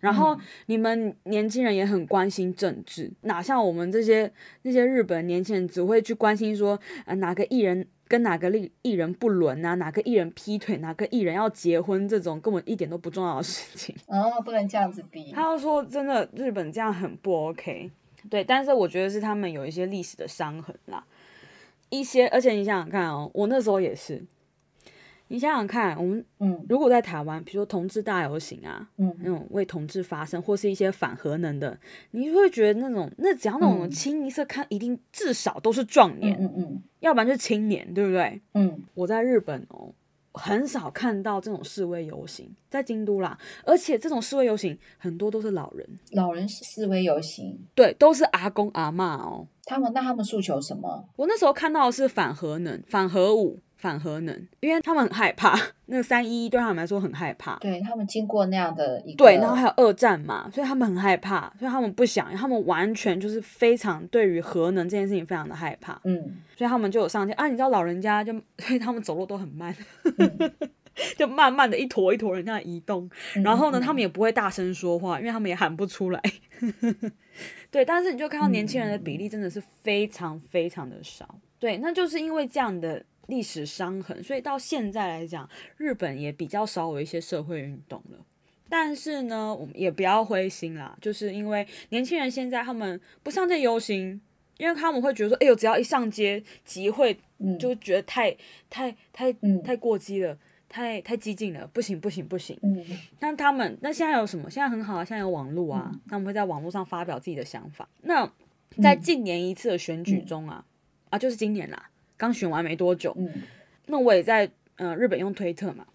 然后你们年轻人也很关心政治，哪像我们这些那些日本年轻人只会去关心说，呃，哪个艺人跟哪个艺艺人不伦啊，哪个艺人劈腿，哪个艺人要结婚，这种根本一点都不重要的事情。哦，不能这样子比。他要说真的，日本这样很不 OK。对，但是我觉得是他们有一些历史的伤痕啦，一些，而且你想想看哦，我那时候也是。你想想看，我们嗯，如果在台湾，比如说同志大游行啊，嗯，那种为同志发声，或是一些反核能的，你会觉得那种那只要那种清一色看，一定至少都是壮年，嗯嗯，要不然就是青年，对不对？嗯，我在日本哦，很少看到这种示威游行，在京都啦，而且这种示威游行很多都是老人，老人示威游行，对，都是阿公阿嬷哦。他们那他们诉求什么？我那时候看到的是反核能、反核武。反核能，因为他们很害怕 那个三一一，对他们来说很害怕。对，他们经过那样的一个，对，然后还有二战嘛，所以他们很害怕，所以他们不想，他们完全就是非常对于核能这件事情非常的害怕。嗯，所以他们就有上街啊，你知道老人家就，所以他们走路都很慢，嗯、就慢慢的一坨一坨人在移动。然后呢，嗯、他们也不会大声说话，因为他们也喊不出来。对，但是你就看到年轻人的比例真的是非常非常的少。对，那就是因为这样的。历史伤痕，所以到现在来讲，日本也比较少有一些社会运动了。但是呢，我们也不要灰心啦，就是因为年轻人现在他们不上街游行，因为他们会觉得说，哎呦，只要一上街集会，就觉得太太太太过激了，太太激进了，不行不行不行。那他们那现在有什么？现在很好啊，现在有网络啊，他们会在网络上发表自己的想法。那在近年一次的选举中啊，啊，就是今年啦。刚选完没多久，嗯，那我也在呃日本用推特嘛，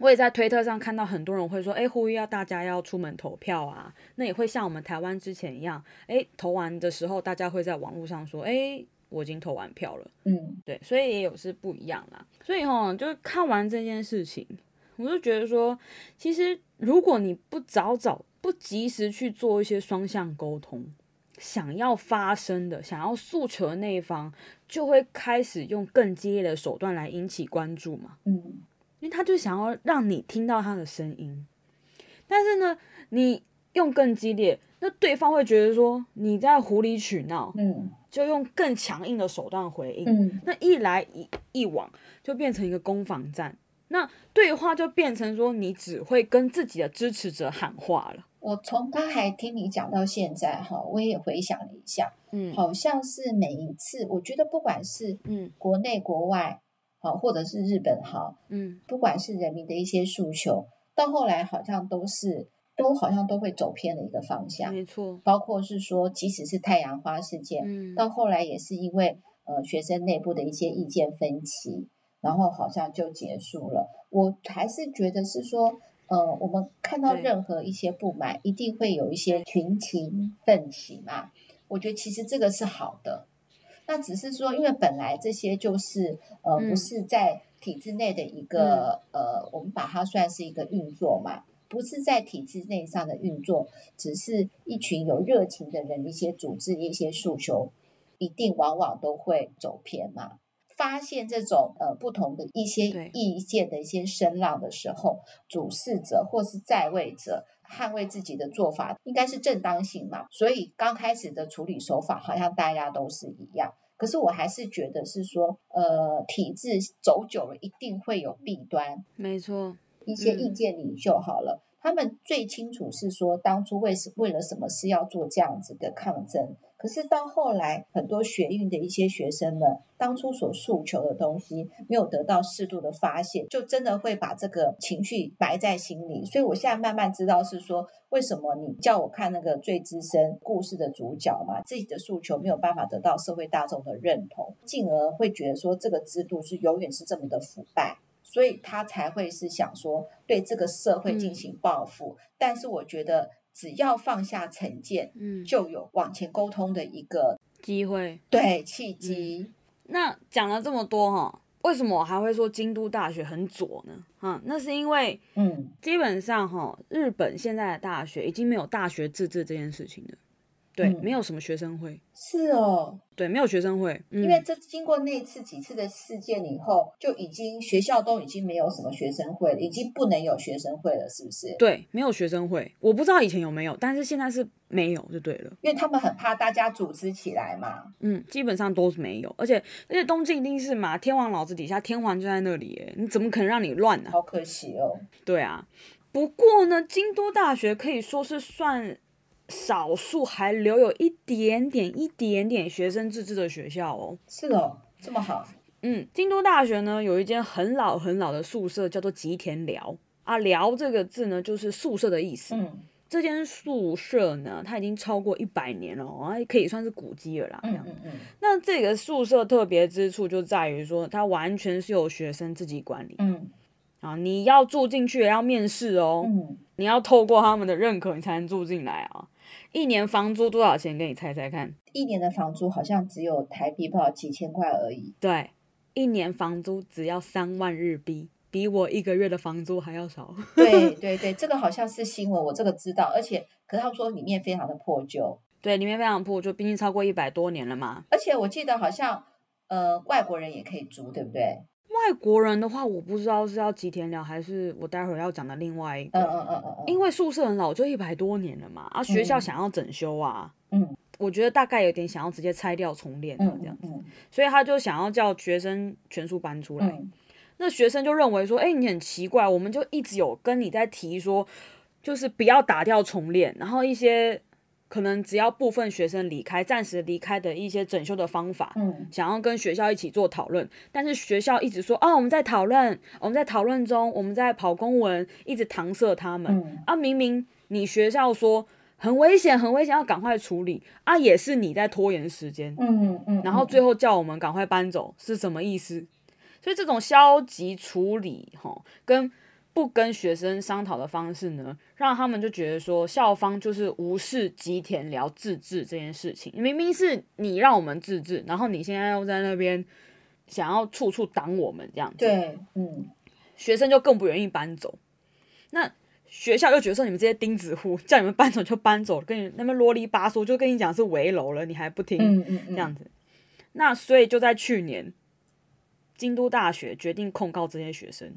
我也在推特上看到很多人会说，哎，呼吁要大家要出门投票啊，那也会像我们台湾之前一样，哎，投完的时候大家会在网络上说，哎，我已经投完票了，嗯，对，所以也有是不一样啦，所以哈，就是看完这件事情，我就觉得说，其实如果你不早早不及时去做一些双向沟通。想要发声的、想要诉求的那一方，就会开始用更激烈的手段来引起关注嘛。嗯，因为他就想要让你听到他的声音，但是呢，你用更激烈，那对方会觉得说你在无理取闹，嗯，就用更强硬的手段回应。嗯，那一来一一往，就变成一个攻防战。那对话就变成说，你只会跟自己的支持者喊话了。我从刚才听你讲到现在哈，我也回想了一下，嗯，好像是每一次，我觉得不管是嗯。国内国外好，或者是日本哈，嗯，不管是人民的一些诉求，到后来好像都是都好像都会走偏了一个方向，没错，包括是说，即使是太阳花事件，嗯，到后来也是因为呃学生内部的一些意见分歧，然后好像就结束了。我还是觉得是说。呃，我们看到任何一些不满，一定会有一些群情奋起嘛。我觉得其实这个是好的，那只是说，因为本来这些就是呃，不是在体制内的一个呃，我们把它算是一个运作嘛，不是在体制内上的运作，只是一群有热情的人，一些组织，一些诉求，一定往往都会走偏嘛。发现这种呃不同的一些意见的一些声浪的时候，主事者或是在位者捍卫自己的做法应该是正当性嘛。所以刚开始的处理手法好像大家都是一样，可是我还是觉得是说，呃，体制走久了一定会有弊端。没错，一些意见领袖好了，嗯、他们最清楚是说当初为什为了什么事要做这样子的抗争。可是到后来，很多学运的一些学生们当初所诉求的东西没有得到适度的发泄，就真的会把这个情绪埋在心里。所以我现在慢慢知道是说，为什么你叫我看那个最资深故事的主角嘛，自己的诉求没有办法得到社会大众的认同，进而会觉得说这个制度是永远是这么的腐败，所以他才会是想说对这个社会进行报复。嗯、但是我觉得。只要放下成见，嗯，就有往前沟通的一个机会，对契机。嗯、那讲了这么多哈，为什么我还会说京都大学很左呢？哈，那是因为，嗯，基本上哈，日本现在的大学已经没有大学自治这件事情了。对，嗯没有什么学生会。是哦，对，没有学生会，嗯、因为这经过那次几次的事件以后，就已经学校都已经没有什么学生会了，已经不能有学生会了，是不是？对，没有学生会，我不知道以前有没有，但是现在是没有就对了，因为他们很怕大家组织起来嘛。嗯，基本上都是没有，而且而且东京一定是嘛，天王老子底下天皇就在那里，哎，你怎么可能让你乱呢、啊？好可惜哦。对啊，不过呢，京都大学可以说是算。少数还留有一点点、一点点学生自治的学校哦。是哦，这么好。嗯，京都大学呢有一间很老很老的宿舍，叫做吉田寮啊。寮这个字呢就是宿舍的意思。嗯，这间宿舍呢，它已经超过一百年了，啊，可以算是古迹了啦。嗯嗯嗯。那这个宿舍特别之处就在于说，它完全是由学生自己管理。嗯。啊，你要住进去也要面试哦。嗯。你要透过他们的认可，你才能住进来啊。一年房租多少钱？给你猜猜看。一年的房租好像只有台币不知道几千块而已。对，一年房租只要三万日币，比我一个月的房租还要少。对对对，这个好像是新闻，我这个知道。而且，可是他们说里面非常的破旧。对，里面非常破旧，毕竟超过一百多年了嘛。而且我记得好像，呃，外国人也可以租，对不对？外国人的话，我不知道是要吉田聊还是我待会儿要讲的另外一个。嗯嗯嗯嗯。因为宿舍很老，就一百多年了嘛。啊，学校想要整修啊。嗯。我觉得大概有点想要直接拆掉重练这样子，所以他就想要叫学生全数搬出来。那学生就认为说，哎，你很奇怪，我们就一直有跟你在提说，就是不要打掉重练，然后一些。可能只要部分学生离开，暂时离开的一些整修的方法，嗯，想要跟学校一起做讨论，但是学校一直说，哦，我们在讨论，我们在讨论中，我们在跑公文，一直搪塞他们。嗯、啊，明明你学校说很危险，很危险，要赶快处理，啊，也是你在拖延时间，嗯嗯，然后最后叫我们赶快搬走，是什么意思？所以这种消极处理，哈，跟。不跟学生商讨的方式呢，让他们就觉得说校方就是无视吉田聊自治这件事情。明明是你让我们自治，然后你现在又在那边想要处处挡我们这样子。对，嗯，学生就更不愿意搬走。那学校又觉得说你们这些钉子户，叫你们搬走就搬走，跟你那边啰里吧嗦，就跟你讲是围楼了，你还不听，嗯嗯嗯，这样子。那所以就在去年，京都大学决定控告这些学生。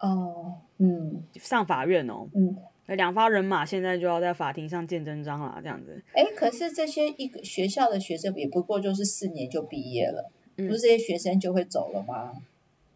哦，嗯，上法院哦，嗯，两方人马现在就要在法庭上见真章啦，这样子。哎，可是这些一个学校的学生也不过就是四年就毕业了，嗯，不是这些学生就会走了吗？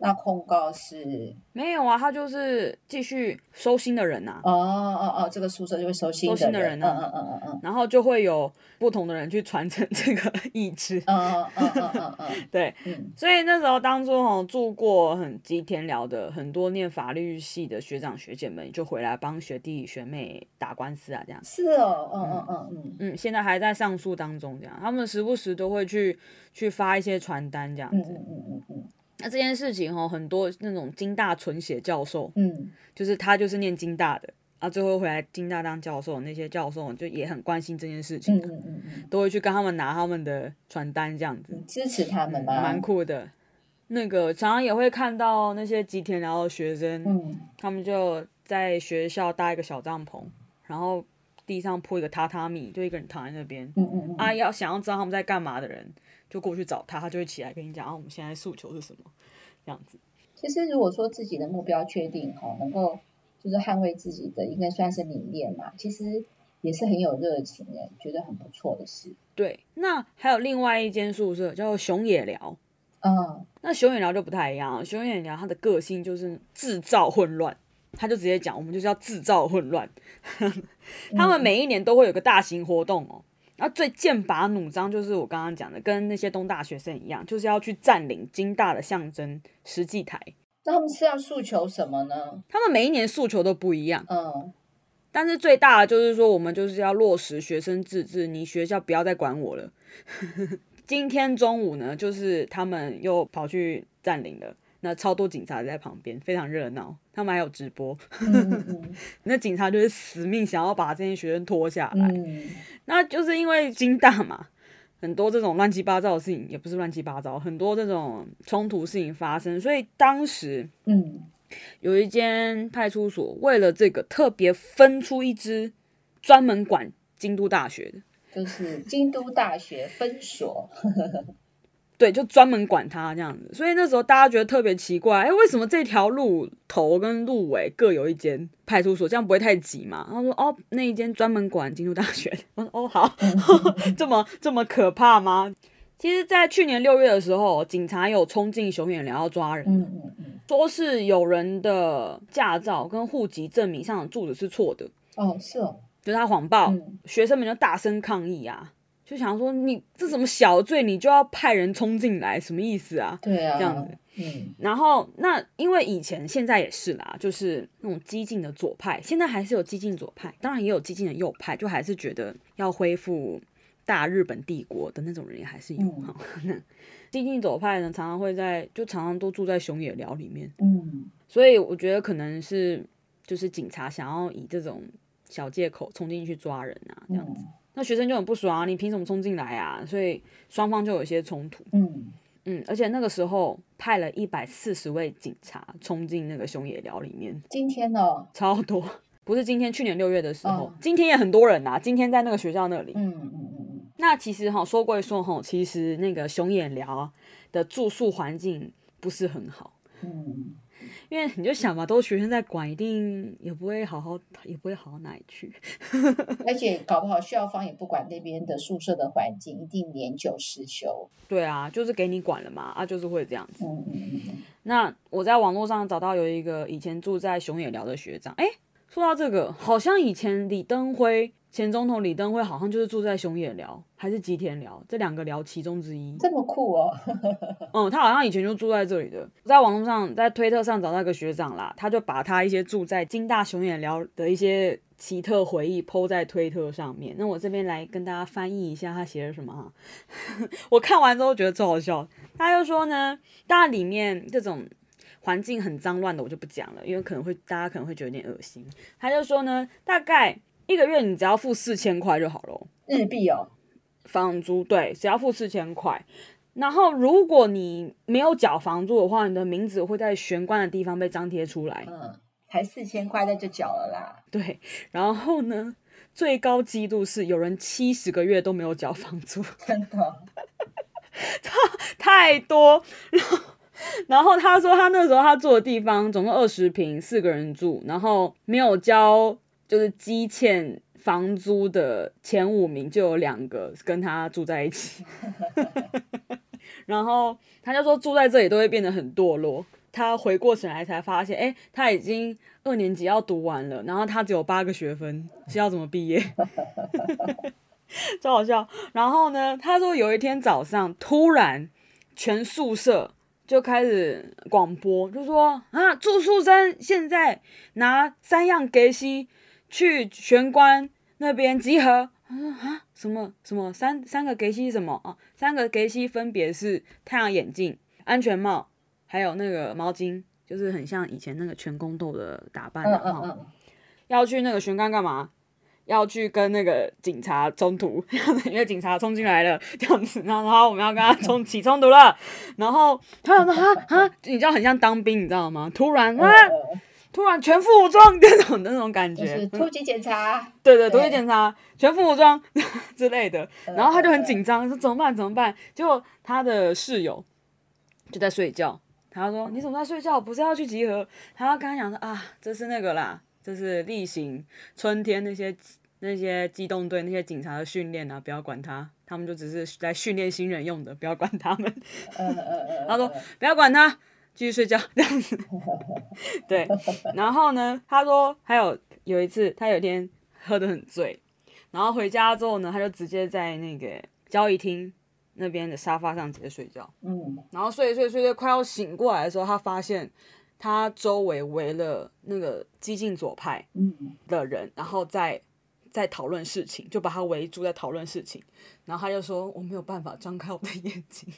那控告是没有啊，他就是继续收心的人呐、啊。哦哦哦，这个宿舍就会收新收心的人呢、啊。嗯嗯嗯嗯，然后就会有不同的人去传承这个意志。嗯嗯嗯嗯嗯嗯，对。嗯，所以那时候当初哦住过很吉田寮的很多念法律系的学长学姐们就回来帮学弟学妹打官司啊，这样。是哦，嗯嗯嗯嗯嗯，现在还在上诉当中，这样。他们时不时都会去去发一些传单，这样子。嗯嗯嗯嗯。那这件事情哈，很多那种金大纯血教授，嗯，就是他就是念金大的啊，最后回来金大当教授，那些教授就也很关心这件事情，嗯嗯嗯，都会去跟他们拿他们的传单这样子，支持他们吗？蛮酷的。那个常常也会看到那些吉田寮的学生，嗯，他们就在学校搭一个小帐篷，然后地上铺一个榻榻米，就一个人躺在那边，嗯嗯啊，要想要知道他们在干嘛的人。就过去找他，他就会起来跟你讲啊，我们现在诉求是什么，这样子。其实如果说自己的目标确定哈，能够就是捍卫自己的，应该算是理念嘛。其实也是很有热情的，觉得很不错的事。对，那还有另外一间宿舍叫做熊野寮，嗯，那熊野寮就不太一样。熊野寮他的个性就是制造混乱，他就直接讲，我们就是要制造混乱。他们每一年都会有个大型活动哦。那最剑拔弩张就是我刚刚讲的，跟那些东大学生一样，就是要去占领京大的象征石祭台。那他们是要诉求什么呢？他们每一年诉求都不一样。嗯，但是最大的就是说，我们就是要落实学生自治，你学校不要再管我了。今天中午呢，就是他们又跑去占领了。那超多警察在旁边，非常热闹。他们还有直播，那警察就是死命想要把这些学生拖下来。嗯、那就是因为京大嘛，很多这种乱七八糟的事情，也不是乱七八糟，很多这种冲突事情发生。所以当时，嗯，有一间派出所为了这个特别分出一支专门管京都大学的。就是京都大学分所。对，就专门管他这样子，所以那时候大家觉得特别奇怪，哎，为什么这条路头跟路尾各有一间派出所，这样不会太挤吗？然后说，哦，那一间专门管京都大学。我说，哦，好，这么这么可怕吗？其实，在去年六月的时候，警察有冲进熊野寮要抓人，嗯嗯嗯，说是有人的驾照跟户籍证明上的住址是错的，哦，是哦，就是他谎报，嗯、学生们就大声抗议啊。就想说你这什么小罪，你就要派人冲进来，什么意思啊？对啊，这样子。嗯，然后那因为以前现在也是啦，就是那种激进的左派，现在还是有激进左派，当然也有激进的右派，就还是觉得要恢复大日本帝国的那种人也还是有 激进左派呢，常常会在就常常都住在熊野寮里面。嗯，所以我觉得可能是就是警察想要以这种小借口冲进去抓人啊，这样子。那学生就很不爽啊，你凭什么冲进来啊？所以双方就有一些冲突。嗯嗯，而且那个时候派了一百四十位警察冲进那个熊野寮里面。今天呢？超多，不是今天，去年六月的时候，哦、今天也很多人呐、啊。今天在那个学校那里。嗯嗯嗯嗯。那其实哈说归说哈，其实那个熊野寮的住宿环境不是很好。嗯。因为你就想嘛，都是学生在管，一定也不会好好，也不会好到哪里去。而且搞不好校方也不管那边的宿舍的环境，一定年久失修。对啊，就是给你管了嘛，啊，就是会这样子。嗯嗯嗯。那我在网络上找到有一个以前住在熊野寮的学长，哎，说到这个，好像以前李登辉。前总统李登辉好像就是住在熊野寮还是吉田寮这两个寮其中之一，这么酷哦。嗯，他好像以前就住在这里的。在网络上，在推特上找到一个学长啦，他就把他一些住在金大熊野寮的一些奇特回忆 po 在推特上面。那我这边来跟大家翻译一下他写的什么哈。我看完之后觉得超好笑。他就说呢，当然里面这种环境很脏乱的我就不讲了，因为可能会大家可能会觉得有点恶心。他就说呢，大概。一个月你只要付四千块就好了，日币哦，房租对，只要付四千块。然后如果你没有缴房租的话，你的名字会在玄关的地方被张贴出来。嗯，才四千块那就缴了啦。对，然后呢，最高纪录是有人七十个月都没有缴房租，真的，太多。然后，然后他说他那时候他住的地方总共二十平，四个人住，然后没有交。就是积欠房租的前五名就有两个跟他住在一起，然后他就说住在这里都会变得很堕落。他回过神来才发现，哎，他已经二年级要读完了，然后他只有八个学分，是要怎么毕业？超好笑。然后呢，他说有一天早上突然全宿舍就开始广播，就说啊，住宿生现在拿三样给西。去玄关那边集合。他说啊，什么什么三三个给西什么啊？三个给西分别是太阳眼镜、安全帽，还有那个毛巾，就是很像以前那个全宫斗的打扮的哈。嗯嗯嗯、要去那个玄关干嘛？要去跟那个警察冲突，因为警察冲进来了，这样子，然后然后我们要跟他冲起冲突了。然后他说啊啊，你知道很像当兵，你知道吗？突然啊。突然全副武装那种那种感觉，就是突击检查，嗯、对对，突击检查，全副武装 之类的，然后他就很紧张，说怎么办怎么办？结果他的室友就在睡觉，他说你怎么在睡觉？不是要去集合？他要跟他讲说啊，这是那个啦，这是例行春天那些那些机动队那些警察的训练啊，不要管他，他们就只是来训练新人用的，不要管他们。他说不要管他。继续睡觉 这样子，对。然后呢，他说还有有一次，他有一天喝得很醉，然后回家之后呢，他就直接在那个交易厅那边的沙发上直接睡觉。嗯。然后睡睡睡睡，快要醒过来的时候，他发现他周围围了那个激进左派的人，然后在在讨论事情，就把他围住在讨论事情。然后他就说：“我没有办法张开我的眼睛。”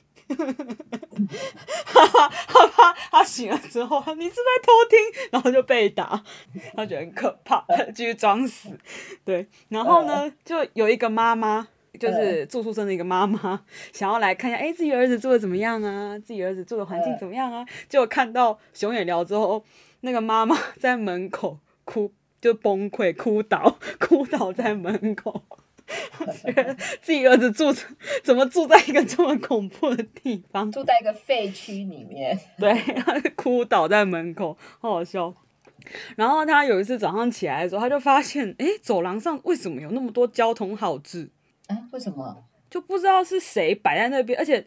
哈哈，他怕他醒了之后，你是在偷听，然后就被打，他觉得很可怕，继续装死。对，然后呢，就有一个妈妈，就是住宿生的一个妈妈，想要来看一下，哎，自己儿子住的怎么样啊？自己儿子住的环境怎么样啊？结果看到熊野聊之后，那个妈妈 在门口哭，就崩溃，哭倒，哭倒在门口。自己儿子住怎么住在一个这么恐怖的地方？住在一个废墟里面，对，他哭倒在门口，好好笑。然后他有一次早上起来的时候，他就发现，哎，走廊上为什么有那么多交通号志？啊，为什么？就不知道是谁摆在那边，而且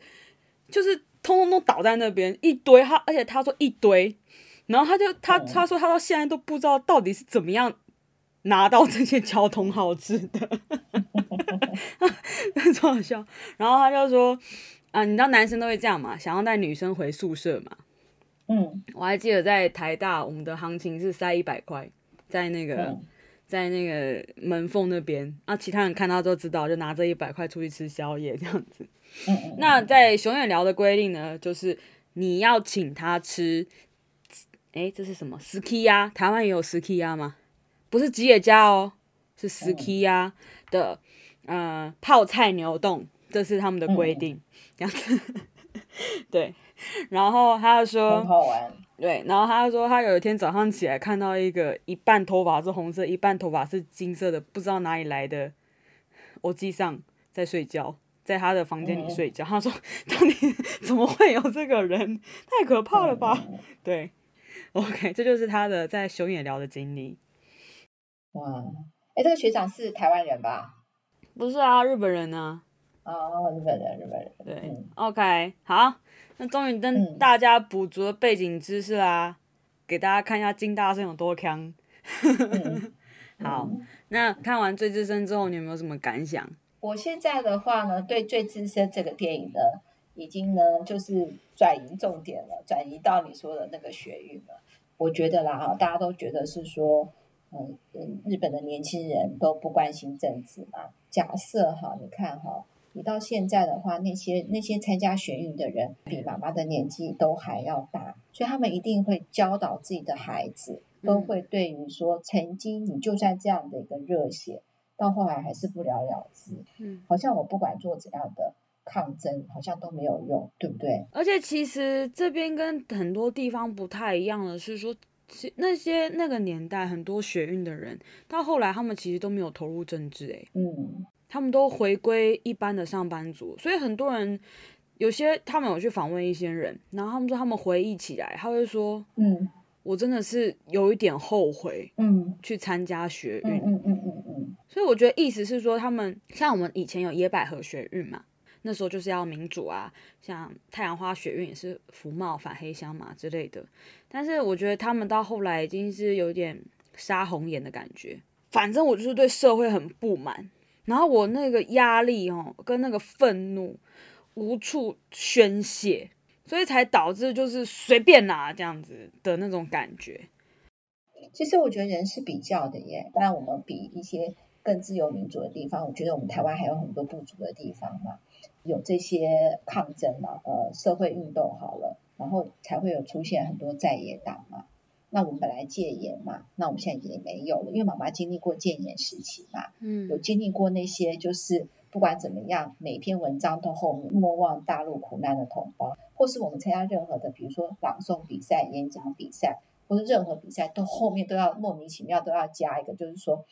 就是通通都倒在那边一堆。他而且他说一堆，然后他就他他说他到现在都不知道到底是怎么样拿到这些交通号志的，超好笑。然后他就说，啊，你知道男生都会这样嘛，想要带女生回宿舍嘛。嗯，我还记得在台大，我们的行情是塞一百块，在那个、嗯、在那个门缝那边，啊，其他人看到都知道，就拿这一百块出去吃宵夜这样子。嗯、那在熊远聊的规定呢，就是你要请他吃，哎、欸，这是什么？斯基鸭？台湾也有斯基鸭吗？不是吉野家哦，是斯基鸭的，嗯、呃，泡菜牛冻，这是他们的规定，这样子，对。然后他就说，对，然后他就说，他有一天早上起来看到一个一半头发是红色，一半头发是金色的，不知道哪里来的，我记上在睡觉，在他的房间里睡觉。嗯、他说，到底怎么会有这个人？太可怕了吧？嗯、对 OK，这就是他的在熊野聊的经历。哇，哎，这个学长是台湾人吧？不是啊，日本人呢、啊？哦，日本人，日本人。对、嗯、，OK，好。那终于跟大家补足了背景知识啦，嗯、给大家看一下金大圣有多强。嗯、好，那看完《最之深》之后，你有没有什么感想？我现在的话呢，对《罪之深》这个电影呢，已经呢就是转移重点了，转移到你说的那个学运了。我觉得啦哈，大家都觉得是说，嗯嗯，日本的年轻人都不关心政治嘛。假设哈，你看哈。你到现在的话，那些那些参加学运的人比妈妈的年纪都还要大，所以他们一定会教导自己的孩子，都会对于说，曾经你就算这样的一个热血，到后来还是不了了之。嗯，好像我不管做怎样的抗争，好像都没有用，对不对？而且其实这边跟很多地方不太一样的是说，那些那个年代很多学运的人，到后来他们其实都没有投入政治，哎，嗯。他们都回归一般的上班族，所以很多人有些他们有去访问一些人，然后他们说他们回忆起来，他会说，嗯，我真的是有一点后悔，嗯，去参加学运，嗯嗯嗯嗯嗯。所以我觉得意思是说，他们像我们以前有野百合学运嘛，那时候就是要民主啊，像太阳花学运也是服贸反黑箱嘛之类的。但是我觉得他们到后来已经是有点杀红眼的感觉，反正我就是对社会很不满。然后我那个压力哦，跟那个愤怒无处宣泄，所以才导致就是随便拿这样子的那种感觉。其实我觉得人是比较的耶，当然我们比一些更自由民主的地方，我觉得我们台湾还有很多不足的地方嘛，有这些抗争嘛，呃，社会运动好了，然后才会有出现很多在野党嘛。那我们本来戒严嘛，那我们现在也没有了，因为妈妈经历过戒严时期嘛，嗯，有经历过那些，就是不管怎么样，每篇文章都后面莫忘大陆苦难的同胞，或是我们参加任何的，比如说朗诵比赛、演讲比赛，或是任何比赛，都后面都要莫名其妙都要加一个，就是说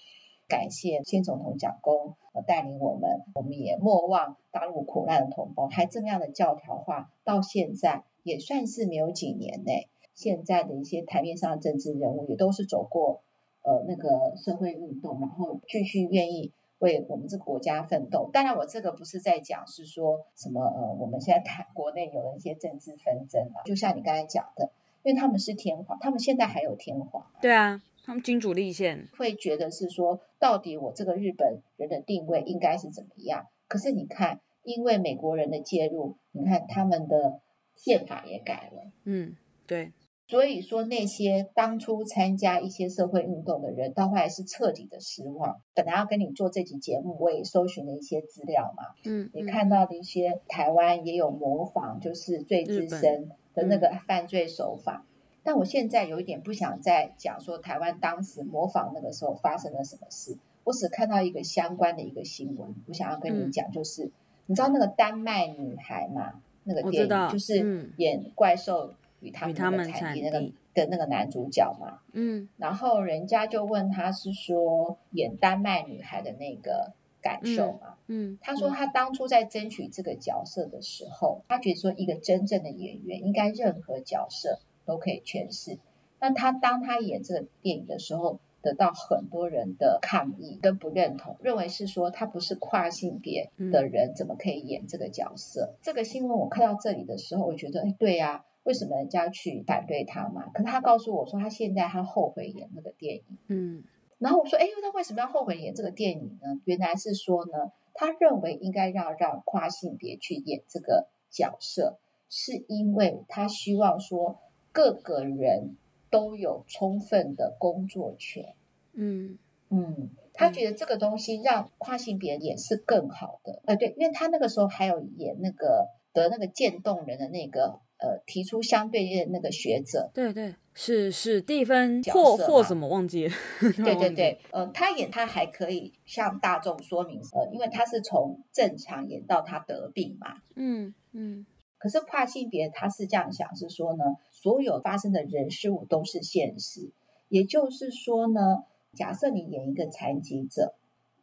感谢先总统蒋公呃带领我们，我们也莫忘大陆苦难的同胞，还这么样的教条化，到现在也算是没有几年呢。现在的一些台面上的政治人物也都是走过呃那个社会运动，然后继续愿意为我们这个国家奋斗。当然，我这个不是在讲是说什么呃我们现在台国内有了一些政治纷争啊，就像你刚才讲的，因为他们是天皇，他们现在还有天皇，对啊，他们君主立宪，会觉得是说到底我这个日本人的定位应该是怎么样？可是你看，因为美国人的介入，你看他们的宪法也改了，嗯，对。所以说，那些当初参加一些社会运动的人，到后来是彻底的失望。本来要跟你做这集节目，我也搜寻了一些资料嘛，嗯，也看到的一些台湾也有模仿，就是最资深的那个犯罪手法。嗯、但我现在有一点不想再讲说台湾当时模仿那个时候发生了什么事，我只看到一个相关的一个新闻，我想要跟你讲，就是、嗯、你知道那个丹麦女孩嘛？那个电影就是演怪兽。与他们那个产地那个的那个男主角嘛，嗯，然后人家就问他是说演丹麦女孩的那个感受嘛。嗯，嗯，他说他当初在争取这个角色的时候，他觉得说一个真正的演员应该任何角色都可以诠释。那他当他演这个电影的时候，得到很多人的抗议跟不认同，认为是说他不是跨性别的人，怎么可以演这个角色？嗯、这个新闻我看到这里的时候，我觉得，哎，对呀、啊，为什么人家去反对他嘛？可是他告诉我说，他现在他后悔演那个电影。嗯，然后我说，哎，他为什么要后悔演这个电影呢？原来是说呢，他认为应该要让跨性别去演这个角色，是因为他希望说各个人。都有充分的工作权，嗯。嗯，他觉得这个东西让跨性别演是更好的，呃，对，因为他那个时候还有演那个得那个渐冻人的那个呃提出相对应的那个学者，对对，是是蒂芬或或什么忘记了，对对对，呃，他演他还可以向大众说明，呃，因为他是从正常演到他得病嘛，嗯嗯。可是跨性别他是这样想，是说呢，所有发生的人事物都是现实。也就是说呢，假设你演一个残疾者，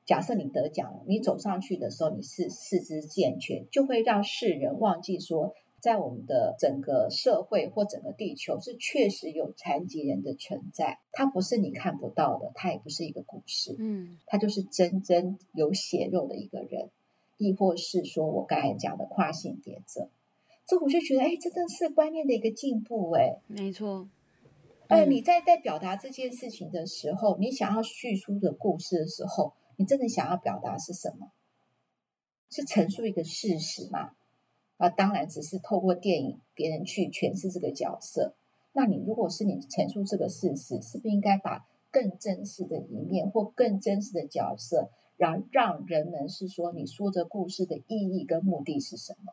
假设你得奖了，你走上去的时候你是四肢健全，就会让世人忘记说，在我们的整个社会或整个地球是确实有残疾人的存在。他不是你看不到的，他也不是一个故事，嗯，他就是真真有血肉的一个人，亦或是说我刚才讲的跨性别者。这我就觉得，哎，这真是观念的一个进步，哎，没错。哎，你在在表达这件事情的时候，你想要叙述的故事的时候，你真的想要表达是什么？是陈述一个事实吗？啊，当然只是透过电影别人去诠释这个角色。那你如果是你陈述这个事实，是不是应该把更真实的一面或更真实的角色，让让人们是说你说的故事的意义跟目的是什么？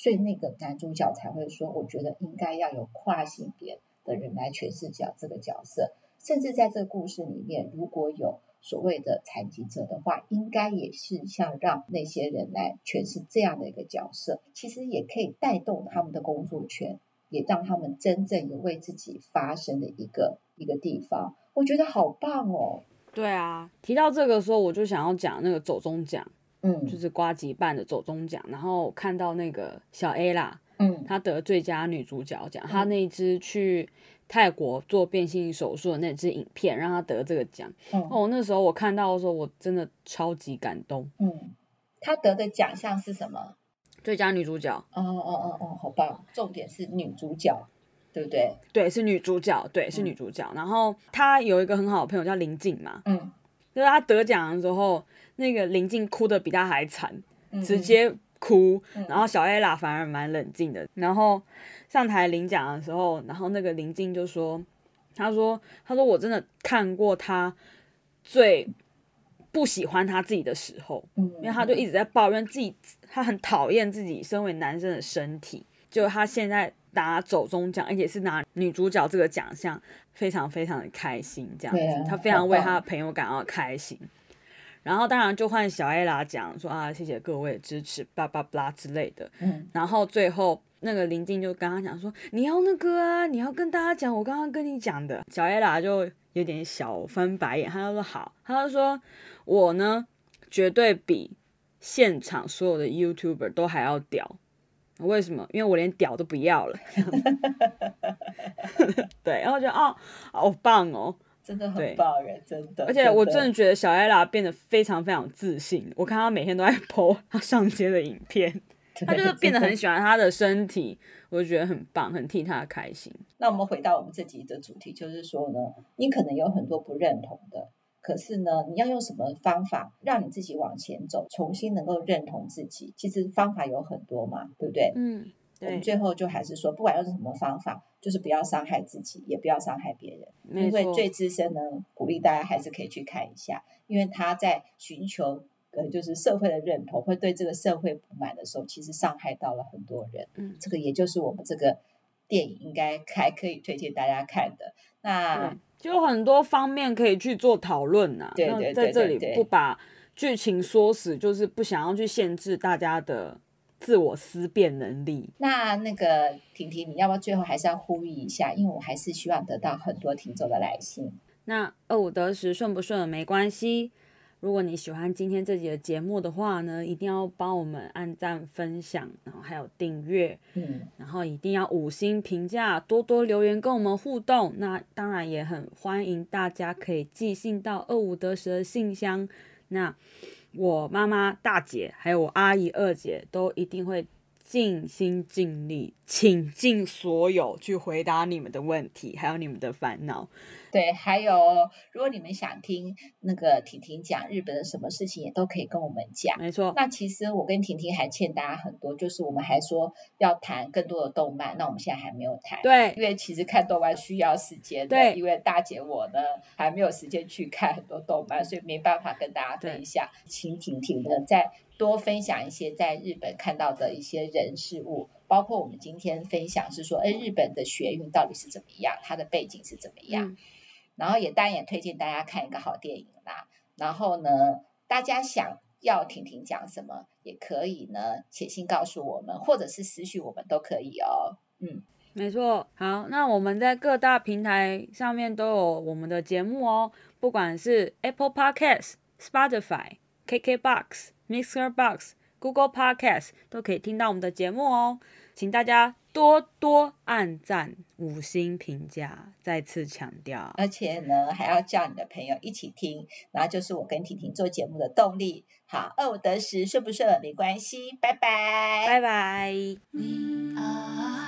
所以那个男主角才会说，我觉得应该要有跨性别的人来诠释角这个角色，甚至在这个故事里面，如果有所谓的残疾者的话，应该也是像让那些人来诠释这样的一个角色，其实也可以带动他们的工作权，也让他们真正有为自己发声的一个一个地方。我觉得好棒哦！对啊，提到这个时候，我就想要讲那个走中奖。嗯，就是瓜吉办的走中奖，然后看到那个小 A 啦，嗯，她得最佳女主角奖，她那支去泰国做变性手术的那支影片，让她得这个奖。嗯，哦，那时候我看到的时候，我真的超级感动。嗯，她得的奖项是什么？最佳女主角。哦哦哦哦，好棒！重点是女主角，对不对？对，是女主角，对，是女主角。嗯，然后她有一个很好的朋友叫林静嘛，嗯，就是她得奖的时候。那个林静哭的比他还惨，嗯、直接哭，嗯、然后小 A 拉反而蛮冷静的。然后上台领奖的时候，然后那个林静就说：“他说，他说我真的看过他最不喜欢他自己的时候，嗯、因为他就一直在抱怨自己，他很讨厌自己身为男生的身体。就他现在拿走中奖，而且是拿女主角这个奖项，非常非常的开心，这样子，啊、他非常为他的朋友感到开心。”然后当然就换小 A 啦讲说啊，谢谢各位支持，叭叭叭之类的。嗯，然后最后那个林静就跟他讲说，你要那个啊，你要跟大家讲我刚刚跟你讲的。小 A 啦就有点小翻白眼，他就说好，他就说我呢绝对比现场所有的 YouTuber 都还要屌。为什么？因为我连屌都不要了。对，然后就哦，好棒哦。真的很棒人，真的。而且我真的觉得小艾拉变得非常非常自信。我看她每天都在 po 她上街的影片，她就是变得很喜欢她的身体，我就觉得很棒，很替她开心。那我们回到我们这集的主题，就是说呢，你可能有很多不认同的，可是呢，你要用什么方法让你自己往前走，重新能够认同自己？其实方法有很多嘛，对不对？嗯，对。我们最后就还是说，不管用什么方法。就是不要伤害自己，也不要伤害别人。因为最资深呢，鼓励大家还是可以去看一下，因为他在寻求呃，就是社会的认同，会对这个社会不满的时候，其实伤害到了很多人。嗯，这个也就是我们这个电影应该还可以推荐大家看的。那就很多方面可以去做讨论呐。对对对，在这里不把剧情说死，就是不想要去限制大家的。自我思辨能力。那那个婷婷，你要不要最后还是要呼吁一下？因为我还是希望得到很多听众的来信。那二五得十顺不顺没关系，如果你喜欢今天这集的节目的话呢，一定要帮我们按赞、分享，然后还有订阅，嗯，然后一定要五星评价，多多留言跟我们互动。那当然也很欢迎大家可以寄信到二五得十的信箱。那我妈妈、大姐还有我阿姨、二姐都一定会。尽心尽力，倾尽所有去回答你们的问题，还有你们的烦恼。对，还有如果你们想听那个婷婷讲日本的什么事情，也都可以跟我们讲。没错。那其实我跟婷婷还欠大家很多，就是我们还说要谈更多的动漫，那我们现在还没有谈。对，因为其实看动漫需要时间的。对，因为大姐我呢还没有时间去看很多动漫，所以没办法跟大家分享。请婷婷呢再多分享一些在日本看到的一些人事物，包括我们今天分享是说，哎，日本的学运到底是怎么样，它的背景是怎么样。嗯然后也当然也推荐大家看一个好电影啦。然后呢，大家想要婷婷讲什么，也可以呢写信告诉我们，或者是私讯我们都可以哦。嗯，没错。好，那我们在各大平台上面都有我们的节目哦，不管是 Apple Podcast、Spotify、KKBox、Mixer Box、Google Podcast 都可以听到我们的节目哦，请大家。多多按赞，五星评价，再次强调。而且呢，还要叫你的朋友一起听，然后就是我跟婷婷做节目的动力。好，二五得十，顺不顺没关系，拜拜，拜拜。消